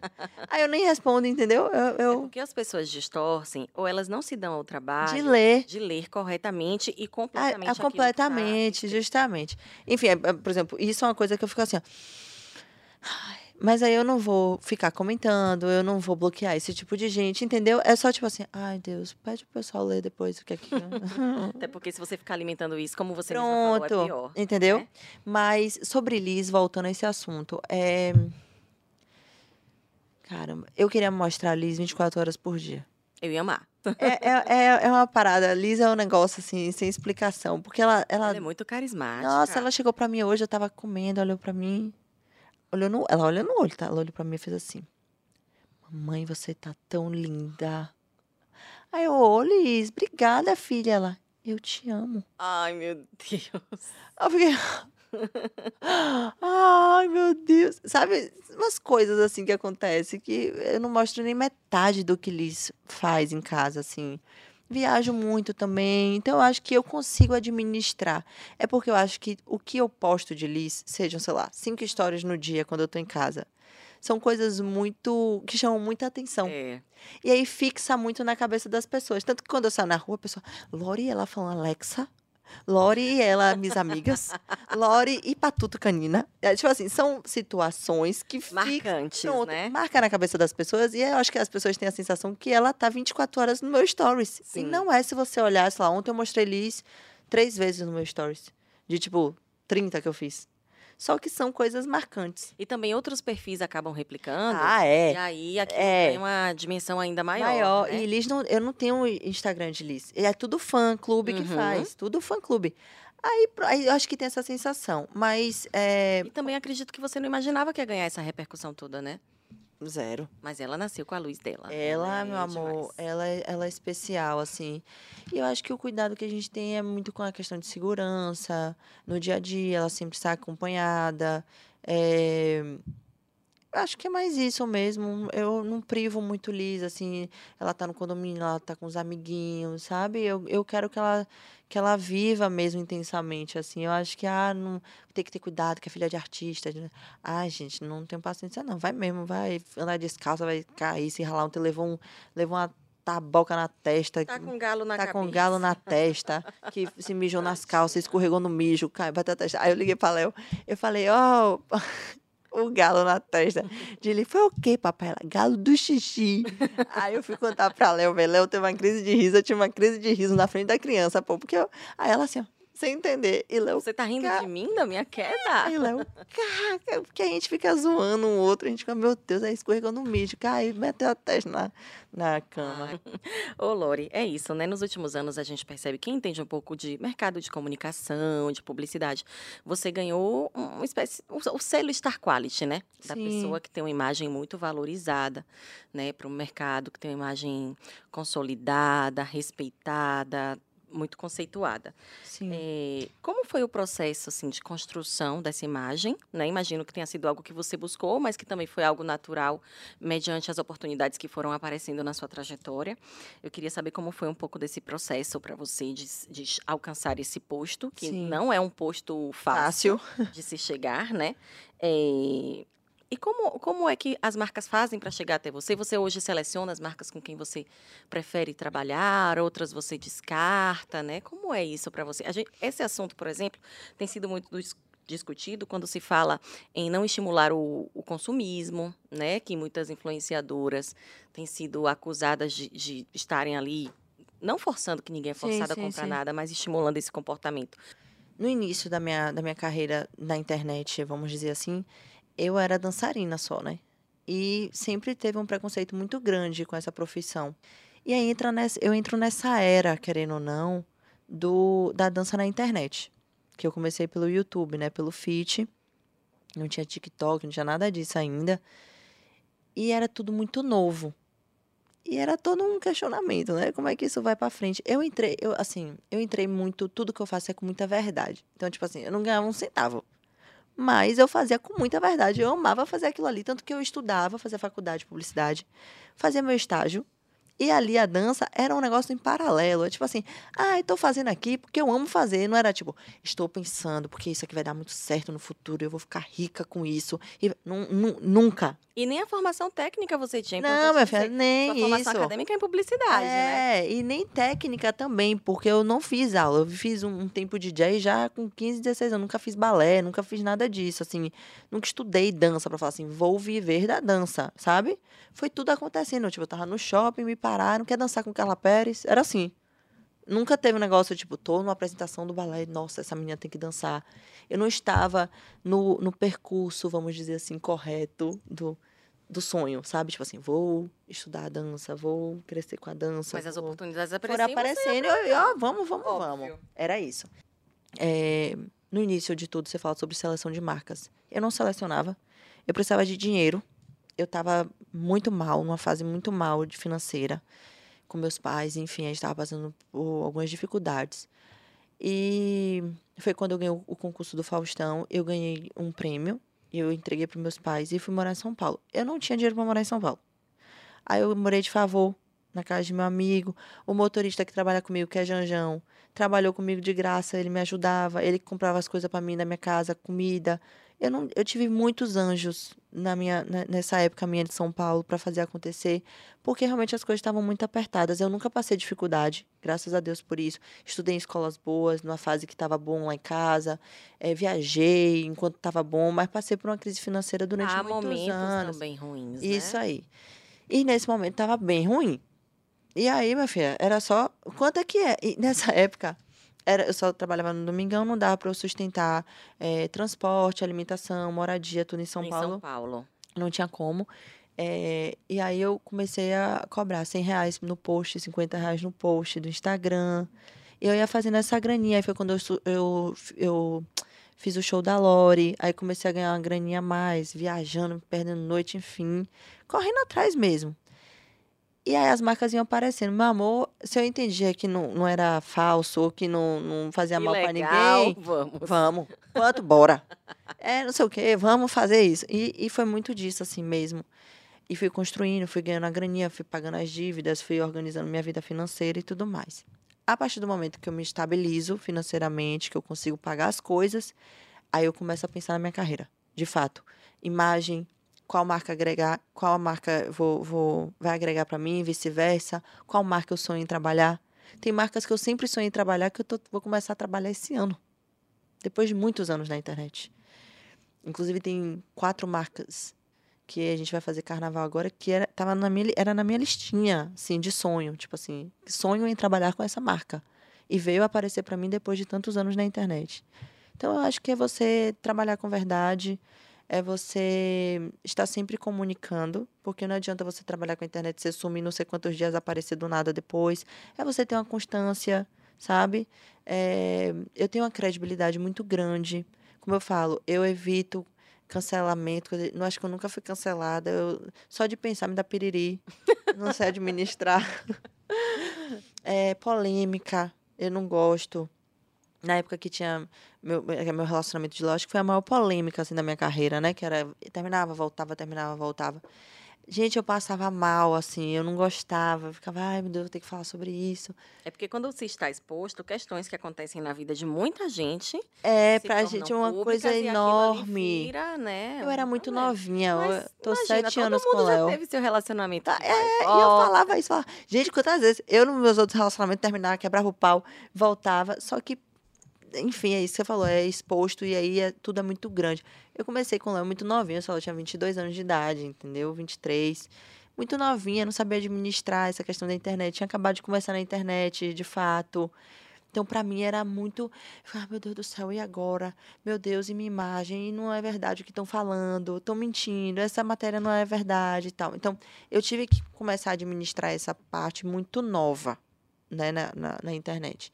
[SPEAKER 2] aí eu nem respondo, entendeu? Eu,
[SPEAKER 1] É
[SPEAKER 2] eu
[SPEAKER 1] porque as pessoas distorcem ou elas não se dão ao trabalho
[SPEAKER 2] de ler.
[SPEAKER 1] de ler corretamente e
[SPEAKER 2] Ah,
[SPEAKER 1] completamente.
[SPEAKER 2] ah,
[SPEAKER 1] que tá
[SPEAKER 2] completamente, justamente. Enfim, é, é, por exemplo, isso é uma coisa que eu fico assim, ó. Ai, Mas aí eu não vou ficar comentando, eu não vou bloquear esse tipo de gente, entendeu? É só tipo assim, ai Deus, pede pro pessoal ler depois o que é que.
[SPEAKER 1] Até porque se você ficar alimentando isso, como você mesma falou, é
[SPEAKER 2] Pronto,
[SPEAKER 1] pior.
[SPEAKER 2] entendeu?
[SPEAKER 1] né?
[SPEAKER 2] Mas sobre Liz, voltando a esse assunto, é. Caramba, eu queria mostrar a Liz 24 horas por dia.
[SPEAKER 1] Eu ia amar.
[SPEAKER 2] É, é, é, é uma parada. Liz é um negócio assim, sem explicação. Porque ela. ela
[SPEAKER 1] Ela é muito carismática.
[SPEAKER 2] nossa, ela chegou pra mim hoje, eu tava comendo, olhou pra mim. Olhou no, ela olhou no olho, tá? Ela olhou pra mim e fez assim: Mamãe, você tá tão linda. Aí eu, ô Liz, obrigada, filha. Ela, eu te amo.
[SPEAKER 1] Ai, meu Deus.
[SPEAKER 2] Eu fiquei. Ai, meu Deus. Sabe, umas coisas assim que acontecem que eu não mostro nem metade do que Liz faz em casa, assim. Viajo muito também, então eu acho que eu consigo administrar. É porque eu acho que o que eu posto de Liz, sejam, sei lá, cinco histórias no dia quando eu tô em casa, são coisas muito. que chamam muita atenção.
[SPEAKER 1] É.
[SPEAKER 2] E aí fixa muito na cabeça das pessoas. Tanto que quando eu saio na rua, a pessoa, Lori, ela falando Alexa. Lori e ela, minhas amigas. Lori e Patuto Canina. É, tipo assim, são situações que ficam.
[SPEAKER 1] Marcantes,
[SPEAKER 2] Pronto,
[SPEAKER 1] né?
[SPEAKER 2] marca na cabeça das pessoas e eu acho que as pessoas têm a sensação que ela tá 24 horas no meu stories.
[SPEAKER 1] Sim.
[SPEAKER 2] E não é se você olhar, sei lá, ontem eu mostrei Liz três vezes no meu stories. De tipo, 30 que eu fiz. Só que são coisas marcantes.
[SPEAKER 1] E também outros perfis acabam replicando.
[SPEAKER 2] Ah, é.
[SPEAKER 1] E aí aquilo
[SPEAKER 2] É.
[SPEAKER 1] tem uma dimensão ainda maior.
[SPEAKER 2] maior.
[SPEAKER 1] né?
[SPEAKER 2] E Liz, não, eu não tenho Instagram de Liz. É tudo fã clube que
[SPEAKER 1] Uhum.
[SPEAKER 2] faz. Tudo fã clube. Aí, aí eu acho que tem essa sensação. Mas é.
[SPEAKER 1] E também acredito que você não imaginava que ia ganhar essa repercussão toda, né?
[SPEAKER 2] Zero.
[SPEAKER 1] Mas ela nasceu com a luz dela.
[SPEAKER 2] Ela,
[SPEAKER 1] é
[SPEAKER 2] meu amor,
[SPEAKER 1] demais.
[SPEAKER 2] ela, é- ela é especial, assim. E eu acho que o cuidado que a gente tem é muito com a questão de segurança. No dia a dia, ela sempre está acompanhada. É... Acho que é mais isso mesmo. Eu não privo muito Liz, assim. Ela tá no condomínio, ela tá com os amiguinhos, sabe? Eu, eu quero que ela, que ela viva mesmo intensamente, assim. Eu acho que, ah, não, tem que ter cuidado, que é filha de artista. de- Ai, gente, não tenho paciência, não. Vai mesmo, vai andar descalça, vai cair, se ralar ontem, levou, um, levou uma taboca na testa.
[SPEAKER 1] Tá com galo na
[SPEAKER 2] tá
[SPEAKER 1] cabeça.
[SPEAKER 2] com galo na testa, que se mijou nas calças, escorregou no mijo, cai, bateu a testa. Aí eu liguei pra Léo, eu falei, ó, o galo na testa. De ele, foi o quê, papai? Ela, galo do xixi. Aí eu fui contar pra Léo, velho, Léo teve uma crise de riso, eu tive uma crise de riso na frente da criança, pô, porque eu... Aí ela assim, ó, sem entender, e Léo,
[SPEAKER 1] Você tá rindo
[SPEAKER 2] Ca-
[SPEAKER 1] de mim, da minha queda?
[SPEAKER 2] Aí Léo, caraca, porque a gente fica zoando um outro, a gente fica, meu Deus, aí escorregou no mijo, caiu, meteu a testa na, na cama.
[SPEAKER 1] Ô, Lori, é isso, né? Nos últimos anos a gente percebe quem entende um pouco de mercado de comunicação, de publicidade. Você ganhou uma espécie, o, o selo Star Quality, né? Da
[SPEAKER 2] Sim.
[SPEAKER 1] pessoa que tem uma imagem muito valorizada, né? Para um mercado que tem uma imagem consolidada, respeitada, muito conceituada.
[SPEAKER 2] Sim.
[SPEAKER 1] É, como foi o processo assim de construção dessa imagem? Né? Imagino que tenha sido algo que você buscou, mas que também foi algo natural mediante as oportunidades que foram aparecendo na sua trajetória. Eu queria saber como foi um pouco desse processo para você de, de alcançar esse posto, que
[SPEAKER 2] Sim.
[SPEAKER 1] não é um posto fácil,
[SPEAKER 2] Fácil.
[SPEAKER 1] de se chegar, né? É, e como, como é que as marcas fazem para chegar até você? Você hoje seleciona as marcas com quem você prefere trabalhar, outras você descarta, né? Como é isso para você? Gente- esse assunto, por exemplo, tem sido muito discutido quando se fala em não estimular o, o consumismo, né? Que muitas influenciadoras têm sido acusadas de, de estarem ali, não forçando que ninguém é forçado sim, sim, a comprar sim. nada, mas estimulando esse comportamento.
[SPEAKER 2] No início da minha, da minha carreira na internet, vamos dizer assim, eu era dançarina só, né? E sempre teve um preconceito muito grande com essa profissão. E aí entra nessa, eu entro nessa era, querendo ou não, do, da dança na internet que eu comecei pelo YouTube, né? Pelo Fit. Não tinha TikTok, não tinha nada disso ainda. E era tudo muito novo. E era todo um questionamento, né? Como é que isso vai para frente? Eu entrei, eu assim, eu entrei muito, tudo que eu faço é com muita verdade. Então, tipo assim, eu não ganhava um centavo. Mas eu fazia com muita verdade. Eu amava fazer aquilo ali, tanto que eu estudava, fazia faculdade de publicidade, fazia meu estágio e ali a dança era um negócio em paralelo. É tipo assim, ah, estou fazendo aqui porque eu amo fazer. Não era tipo, estou pensando porque isso aqui vai dar muito certo no futuro, eu vou ficar rica com isso. E, nunca.
[SPEAKER 1] E nem a formação técnica você tinha.
[SPEAKER 2] Não, minha filha, nem
[SPEAKER 1] isso. formação acadêmica é em publicidade,
[SPEAKER 2] é,
[SPEAKER 1] né?
[SPEAKER 2] É, e nem técnica também, porque eu não fiz aula. Eu fiz um, um, tempo de jazz já com 15, 16 anos. Nunca fiz balé, nunca fiz nada disso, assim. Nunca estudei dança para falar assim, vou viver da dança, sabe? Foi tudo acontecendo. Tipo, eu tava no shopping, me pararam, quer dançar com Carla Pérez? Era assim. Nunca teve um negócio, tipo, tô numa apresentação do balé, nossa, essa menina tem que dançar. Eu não estava no, no percurso, vamos dizer assim, correto do, do sonho, sabe? Tipo assim, vou estudar a dança, vou crescer com a dança.
[SPEAKER 1] Mas
[SPEAKER 2] vou...
[SPEAKER 1] as oportunidades apareceram.
[SPEAKER 2] Foram aparecendo e ó, vamos, vamos, Óbvio. vamos. Era isso. É, no início de tudo, você fala sobre seleção de marcas. Eu não selecionava. Eu precisava de dinheiro. Eu estava muito mal, numa fase muito mal de financeira com meus pais, enfim, a gente estava passando por algumas dificuldades. E foi quando eu ganhei o concurso do Faustão, eu ganhei um prêmio, eu entreguei para meus pais e fui morar em São Paulo. Eu não tinha dinheiro para morar em São Paulo. Aí eu morei de favor na casa de meu amigo, o motorista que trabalha comigo, que é Janjão, trabalhou comigo de graça, ele me ajudava, ele comprava as coisas para mim na minha casa, comida, eu, não, eu tive muitos anjos na minha, nessa época minha de São Paulo para fazer acontecer, porque realmente as coisas estavam muito apertadas. Eu nunca passei dificuldade, graças a Deus por isso. Estudei em escolas boas, numa fase que estava bom lá em casa, é, viajei enquanto estava bom, mas passei por uma crise financeira durante
[SPEAKER 1] Há
[SPEAKER 2] muitos
[SPEAKER 1] momentos
[SPEAKER 2] anos.
[SPEAKER 1] também ruins, né?
[SPEAKER 2] Isso aí. E nesse momento estava bem ruim. E aí, minha filha, era só. Quanto é que é? E nessa época, era, eu só trabalhava no domingão, não dava para eu sustentar é, transporte, alimentação, moradia, tudo em São
[SPEAKER 1] em
[SPEAKER 2] Paulo.
[SPEAKER 1] São Paulo.
[SPEAKER 2] Não tinha como. É, e aí eu comecei a cobrar 100 reais no post, 50 reais no post do Instagram. E eu ia fazendo essa graninha. Aí foi quando eu, eu, eu fiz o show da Lore. Aí comecei a ganhar uma graninha a mais, viajando, perdendo noite, enfim. Correndo atrás mesmo. E aí as marcas iam aparecendo. Meu amor, se eu entendia que não, não era falso ou que não, não fazia
[SPEAKER 1] que
[SPEAKER 2] mal
[SPEAKER 1] para
[SPEAKER 2] ninguém.
[SPEAKER 1] Vamos.
[SPEAKER 2] Vamos. Quanto? Bora. É, não sei o quê, vamos fazer isso. E, e foi muito disso, assim mesmo. E fui construindo, fui ganhando a graninha, fui pagando as dívidas, fui organizando minha vida financeira e tudo mais. A partir do momento que eu me estabilizo financeiramente, que eu consigo pagar as coisas, aí eu começo a pensar na minha carreira. De fato, imagem, qual marca agregar, qual marca vou, vou vai agregar para mim, vice-versa, qual marca eu sonho em trabalhar. Tem marcas que eu sempre sonhei em trabalhar que eu tô, vou começar a trabalhar esse ano, depois de muitos anos na internet. Inclusive tem quatro marcas que a gente vai fazer carnaval agora que era, tava na minha, era na minha listinha, assim, de sonho, tipo assim, sonho em trabalhar com essa marca. E veio aparecer para mim depois de tantos anos na internet. Então eu acho que é você trabalhar com verdade, é você estar sempre comunicando, porque não adianta você trabalhar com a internet, você sumir não sei quantos dias, aparecer do nada depois. É você ter uma constância, sabe? É, eu tenho uma credibilidade muito grande. Como eu falo, eu evito cancelamento. Não acho que eu nunca fui cancelada. Eu, só de pensar me dá piriri. não sei administrar. É, polêmica, eu não gosto na época que tinha meu, é, meu relacionamento de lógica foi a maior polêmica assim da minha carreira, né? Que era terminava, voltava, terminava, voltava. Gente, eu passava mal, assim, eu não gostava, eu ficava, ai meu Deus, vou ter que falar sobre isso.
[SPEAKER 1] É porque quando você está exposto, questões que acontecem na vida de muita gente.
[SPEAKER 2] É, pra gente é uma coisa enorme.
[SPEAKER 1] Vira, né?
[SPEAKER 2] Eu era muito novinha, eu tô imagina, sete anos com o Léo.
[SPEAKER 1] já teve seu relacionamento.
[SPEAKER 2] Tá, é, e eu falava isso, falava, gente, quantas vezes eu nos meus outros relacionamentos terminava, quebrava o pau, voltava, só que enfim, é isso que você falou, é exposto e aí é, tudo é muito grande. Eu comecei com o Léo muito novinho, só tinha 22 anos de idade, entendeu? 23. Muito novinha, não sabia administrar essa questão da internet. Tinha acabado de começar na internet, de fato. Então, para mim, era muito. Ah, meu Deus do céu, e agora? Meu Deus, e minha imagem? E não é verdade o que estão falando, estão mentindo, essa matéria não é verdade e tal. Então, eu tive que começar a administrar essa parte muito nova né, na, na, na internet.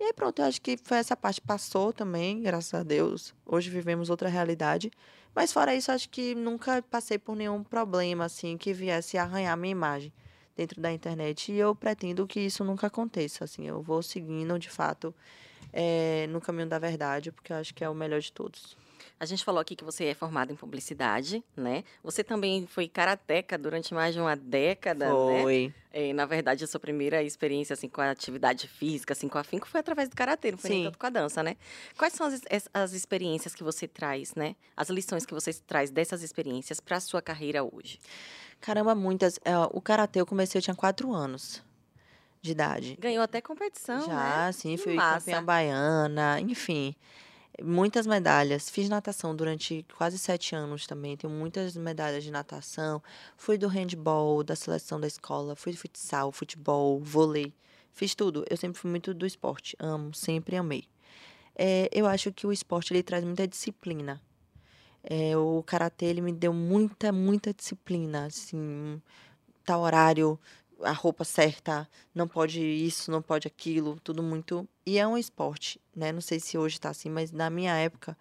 [SPEAKER 2] E aí, pronto, eu acho que foi essa parte. Passou também, graças a Deus. Hoje vivemos outra realidade. Mas fora isso, acho que nunca passei por nenhum problema, assim, que viesse arranhar minha imagem dentro da internet. E eu pretendo que isso nunca aconteça, assim. Eu vou seguindo, de fato, é, no caminho da verdade, porque eu acho que é o melhor de todos.
[SPEAKER 1] A gente falou aqui que você é formada em publicidade, né? Você também foi karateca durante mais de uma década,
[SPEAKER 2] né? Foi.
[SPEAKER 1] E, na verdade, a sua primeira experiência assim com a atividade física, assim com a afinco, foi através do karatê, não foi Sim. nem tanto com a dança, né? Quais são as, as experiências que você traz, né? As lições que você traz dessas experiências para a sua carreira hoje?
[SPEAKER 2] Caramba, muitas. É, o karatê eu comecei, eu tinha quatro anos de idade.
[SPEAKER 1] Ganhou até competição,
[SPEAKER 2] Já,
[SPEAKER 1] né?
[SPEAKER 2] sim, fui campeã baiana, enfim muitas medalhas. Fiz natação durante quase sete anos também. Tenho muitas medalhas de natação. Fui do handball, da seleção da escola. Fui de futsal, futebol, vôlei. Fiz tudo. Eu sempre fui muito do esporte. Amo, sempre amei. É, eu acho que o esporte ele traz muita disciplina. É, o karatê ele me deu muita, muita disciplina. Assim, tal horário, a roupa certa, não pode isso, não pode aquilo, tudo muito. E é um esporte, né? Não sei se hoje está assim, mas na minha época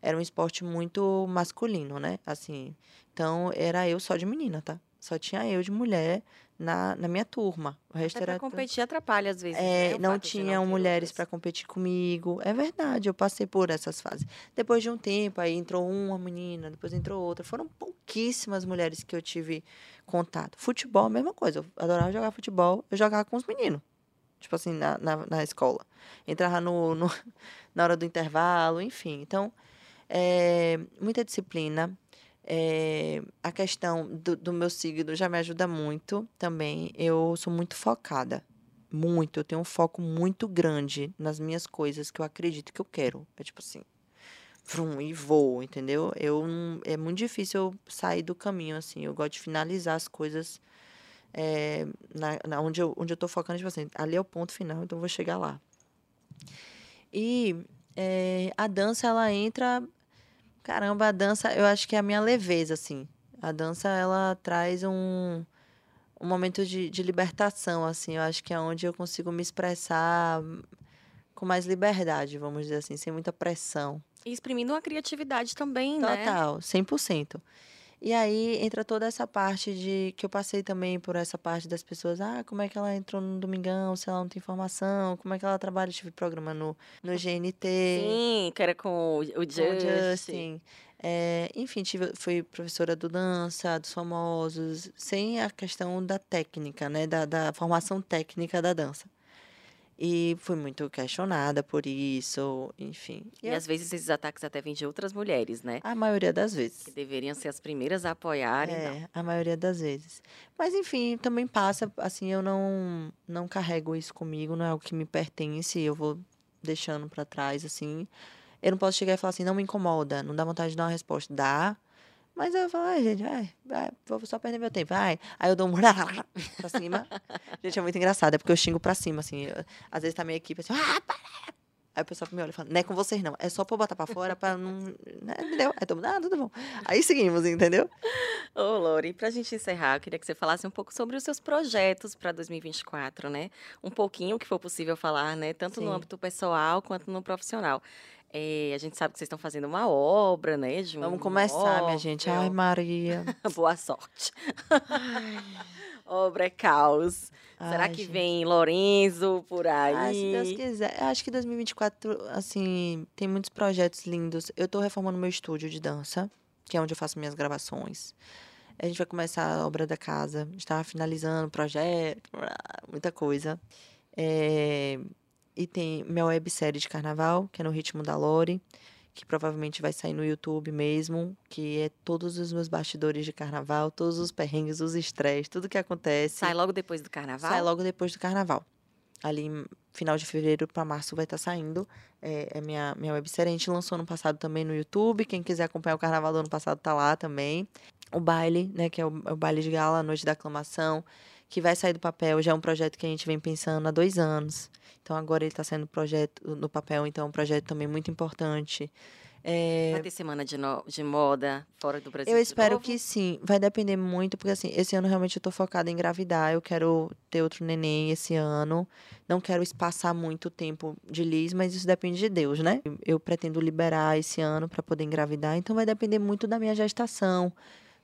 [SPEAKER 2] era um esporte muito masculino, né? Assim, então era eu só de menina, tá? Só tinha eu de mulher na, na minha turma. O resto
[SPEAKER 1] Até
[SPEAKER 2] era.
[SPEAKER 1] competir atrapalha às vezes.
[SPEAKER 2] É,
[SPEAKER 1] né?
[SPEAKER 2] não tinham mulheres para competir comigo. É verdade, eu passei por essas fases. Depois de um tempo, aí entrou uma menina, depois entrou outra. Foram pouquíssimas mulheres que eu tive contato. Futebol, a mesma coisa. Eu adorava jogar futebol. Eu jogava com os meninos. Tipo assim, na, na, na escola. Entrava no, no, na hora do intervalo, enfim. Então, é, muita disciplina é, a questão do, do meu signo já me ajuda muito também. Eu sou muito focada. Muito. Eu tenho um foco muito grande nas minhas coisas que eu acredito que eu quero. É tipo assim. Vrum, e vou, entendeu? Eu é muito difícil eu sair do caminho, assim. Eu gosto de finalizar as coisas é, na, na, onde, eu, onde eu tô focando, tipo assim, ali é o ponto final, então eu vou chegar lá. E é, a dança, ela entra Caramba, a dança, eu acho que é a minha leveza, assim. A dança, ela traz um, um momento de, de libertação, assim. Eu acho que é onde eu consigo me expressar com mais liberdade, vamos dizer assim, sem muita pressão.
[SPEAKER 1] E exprimindo uma criatividade também,
[SPEAKER 2] Total,
[SPEAKER 1] né?
[SPEAKER 2] Total, 100%. E aí entra toda essa parte de que eu passei também por essa parte das pessoas, ah, como é que ela entrou no Domingão, se ela não tem informação, como é que ela trabalha, tive programa no, no GNT.
[SPEAKER 1] Sim, que era com o Justin. Com o Justin.
[SPEAKER 2] É, enfim, tive, fui professora do dança, dos famosos, sem a questão da técnica, né, da, da formação técnica da dança. E fui muito questionada por isso, enfim.
[SPEAKER 1] E, e às vezes esses ataques até vêm de outras mulheres, né?
[SPEAKER 2] A maioria das vezes.
[SPEAKER 1] Que deveriam ser as primeiras a apoiarem.
[SPEAKER 2] É, não. a maioria das vezes. Mas enfim, também passa, assim, eu não não carrego isso comigo, não é o que me pertence, eu vou deixando para trás, assim. Eu não posso chegar e falar assim, não me incomoda, não dá vontade de dar uma resposta. Dá, mas eu falo, ai, gente, vai, vai, vou só perder meu tempo. Vai. Aí eu dou um pra cima. gente, é muito engraçado, é porque eu xingo pra cima, assim. Eu, às vezes tá minha equipe assim, ah, para! Aí o pessoal me olha e fala, não é com vocês não, é só pra botar pra fora, pra não. Né, entendeu? Aí todo mundo, ah, tudo bom. Aí seguimos, entendeu?
[SPEAKER 1] Ô, Lori, pra gente encerrar, eu queria que você falasse um pouco sobre os seus projetos para 2024, né? Um pouquinho que for possível falar, né? Tanto Sim. no âmbito pessoal quanto no profissional. É, a gente sabe que vocês estão fazendo uma obra, né?
[SPEAKER 2] Um Vamos começar, minha gente. Ai, Maria.
[SPEAKER 1] Boa sorte. obra é caos. Ai, Será que gente. vem Lorenzo por aí?
[SPEAKER 2] Ah, se Deus quiser. Acho que 2024, assim, tem muitos projetos lindos. Eu estou reformando meu estúdio de dança, que é onde eu faço minhas gravações. A gente vai começar a obra da casa. Está finalizando o projeto, muita coisa. É, e tem minha websérie de carnaval, que é no ritmo da Lore, que provavelmente vai sair no YouTube mesmo, que é todos os meus bastidores de carnaval, todos os perrengues, os estresses, tudo que acontece.
[SPEAKER 1] Sai logo depois do carnaval?
[SPEAKER 2] Sai logo depois do carnaval. ali final de fevereiro para março vai estar saindo. É, é minha, minha websérie. A gente lançou no passado também no YouTube. Quem quiser acompanhar o carnaval do ano passado tá lá também. O baile, né? Que é o, é o baile de gala, a noite da aclamação, que vai sair do papel. Já é um projeto que a gente vem pensando há dois anos. Então agora ele está saindo projeto no papel, então é um projeto também muito importante. É...
[SPEAKER 1] Vai ter semana de, no... de moda fora do Brasil?
[SPEAKER 2] Eu espero que sim. Vai depender muito, porque assim, esse ano realmente eu tô focada em engravidar. Eu quero ter outro neném esse ano. Não quero espaçar muito tempo de lis, mas isso depende de Deus, né? Eu pretendo liberar esse ano para poder engravidar, então vai depender muito da minha gestação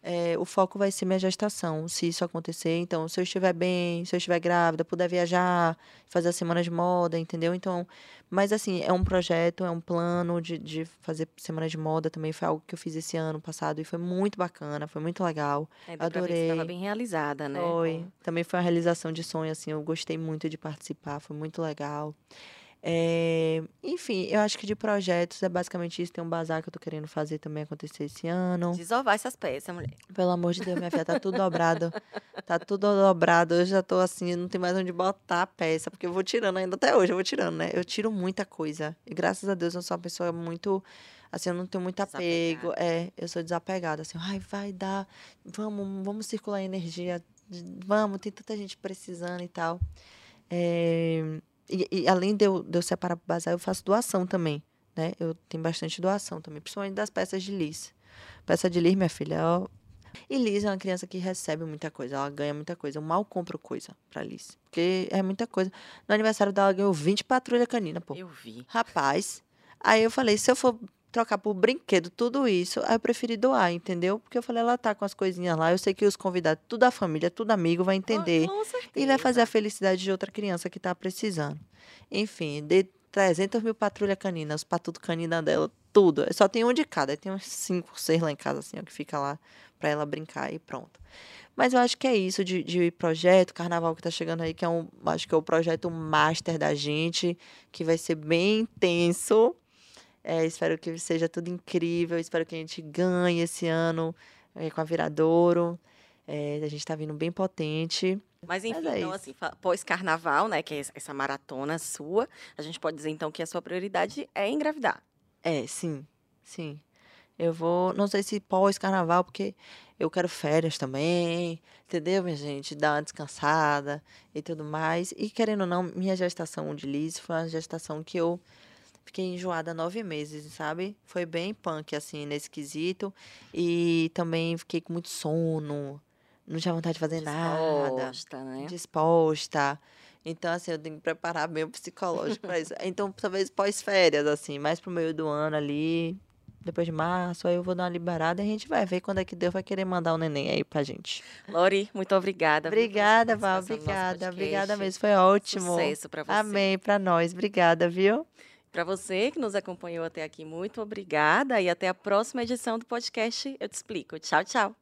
[SPEAKER 2] é, o foco vai ser minha gestação, se isso acontecer. Então, se eu estiver bem, se eu estiver grávida, puder viajar, fazer a semana de moda, entendeu? Então, mas assim, é um projeto, é um plano de, de fazer semana de moda também. Foi algo que eu fiz esse ano passado e foi muito bacana, foi muito legal.
[SPEAKER 1] É,
[SPEAKER 2] Adorei.
[SPEAKER 1] Estava bem realizada, né?
[SPEAKER 2] Foi. Também foi uma realização de sonho, assim. Eu gostei muito de participar, foi muito legal. É, enfim, eu acho que de projetos é basicamente isso. Tem um bazar que eu tô querendo fazer também acontecer esse ano.
[SPEAKER 1] Desovar essas peças, mulher.
[SPEAKER 2] Pelo amor de Deus, minha filha, tá tudo dobrado. Tá tudo dobrado. Eu já tô assim, não tem mais onde botar a peça, porque eu vou tirando ainda até hoje, eu vou tirando, né? Eu tiro muita coisa. E graças a Deus eu sou uma pessoa muito. Assim, eu não tenho muito apego. É, eu sou desapegada. Assim, ai, vai dar. Vamos, vamos circular energia. Vamos, tem tanta gente precisando e tal. É e, e, além de eu, de eu separar para bazar, eu faço doação também, né? Eu tenho bastante doação também, principalmente das peças de lis. Peça de lis, minha filha, ó. E Liz é uma criança que recebe muita coisa, ela ganha muita coisa. Eu mal compro coisa pra Liz, porque é muita coisa. No aniversário dela, ela ganhou 20 patrulha canina, pô.
[SPEAKER 1] Eu vi.
[SPEAKER 2] Rapaz. Aí eu falei, se eu for trocar por brinquedo, tudo isso, aí eu preferi doar, entendeu? Porque eu falei, ela tá com as coisinhas lá, eu sei que os convidados, tudo a família, tudo amigo, vai entender.
[SPEAKER 1] Oh,
[SPEAKER 2] e vai fazer a felicidade de outra criança que tá precisando. Enfim, de 300 mil patrulha canina, os patudos canina dela, tudo. Só tem um de cada, tem uns 5, 6 lá em casa, assim, ó, que fica lá pra ela brincar e pronto. Mas eu acho que é isso de, de projeto, carnaval que tá chegando aí, que é um, acho que é o projeto master da gente, que vai ser bem intenso é, espero que seja tudo incrível. Espero que a gente ganhe esse ano é, com a Viradouro. É, a gente está vindo bem potente.
[SPEAKER 1] Mas enfim, Mas é então, assim, pós-carnaval, né, que é essa maratona sua, a gente pode dizer então que a sua prioridade é engravidar.
[SPEAKER 2] É, sim, sim. Eu vou, não sei se pós-carnaval, porque eu quero férias também, entendeu, minha gente? Dar uma descansada e tudo mais. E querendo ou não, minha gestação de Liz foi uma gestação que eu Fiquei enjoada nove meses, sabe? Foi bem punk, assim, nesse quesito. E também fiquei com muito sono. Não tinha vontade de fazer
[SPEAKER 1] disposta,
[SPEAKER 2] nada.
[SPEAKER 1] Né?
[SPEAKER 2] Disposta. Então, assim, eu tenho que preparar bem o psicológico para isso. Então, talvez pós-férias, assim, mais pro meio do ano ali, depois de março, aí eu vou dar uma liberada e a gente vai ver quando é que Deus vai querer mandar o um neném aí pra gente.
[SPEAKER 1] Lori, muito obrigada.
[SPEAKER 2] Obrigada, Val, obrigada. Obrigada mesmo, foi ótimo.
[SPEAKER 1] Sucesso pra você.
[SPEAKER 2] Amém, pra nós. Obrigada, viu?
[SPEAKER 1] Para você que nos acompanhou até aqui, muito obrigada e até a próxima edição do podcast Eu Te Explico. Tchau, tchau.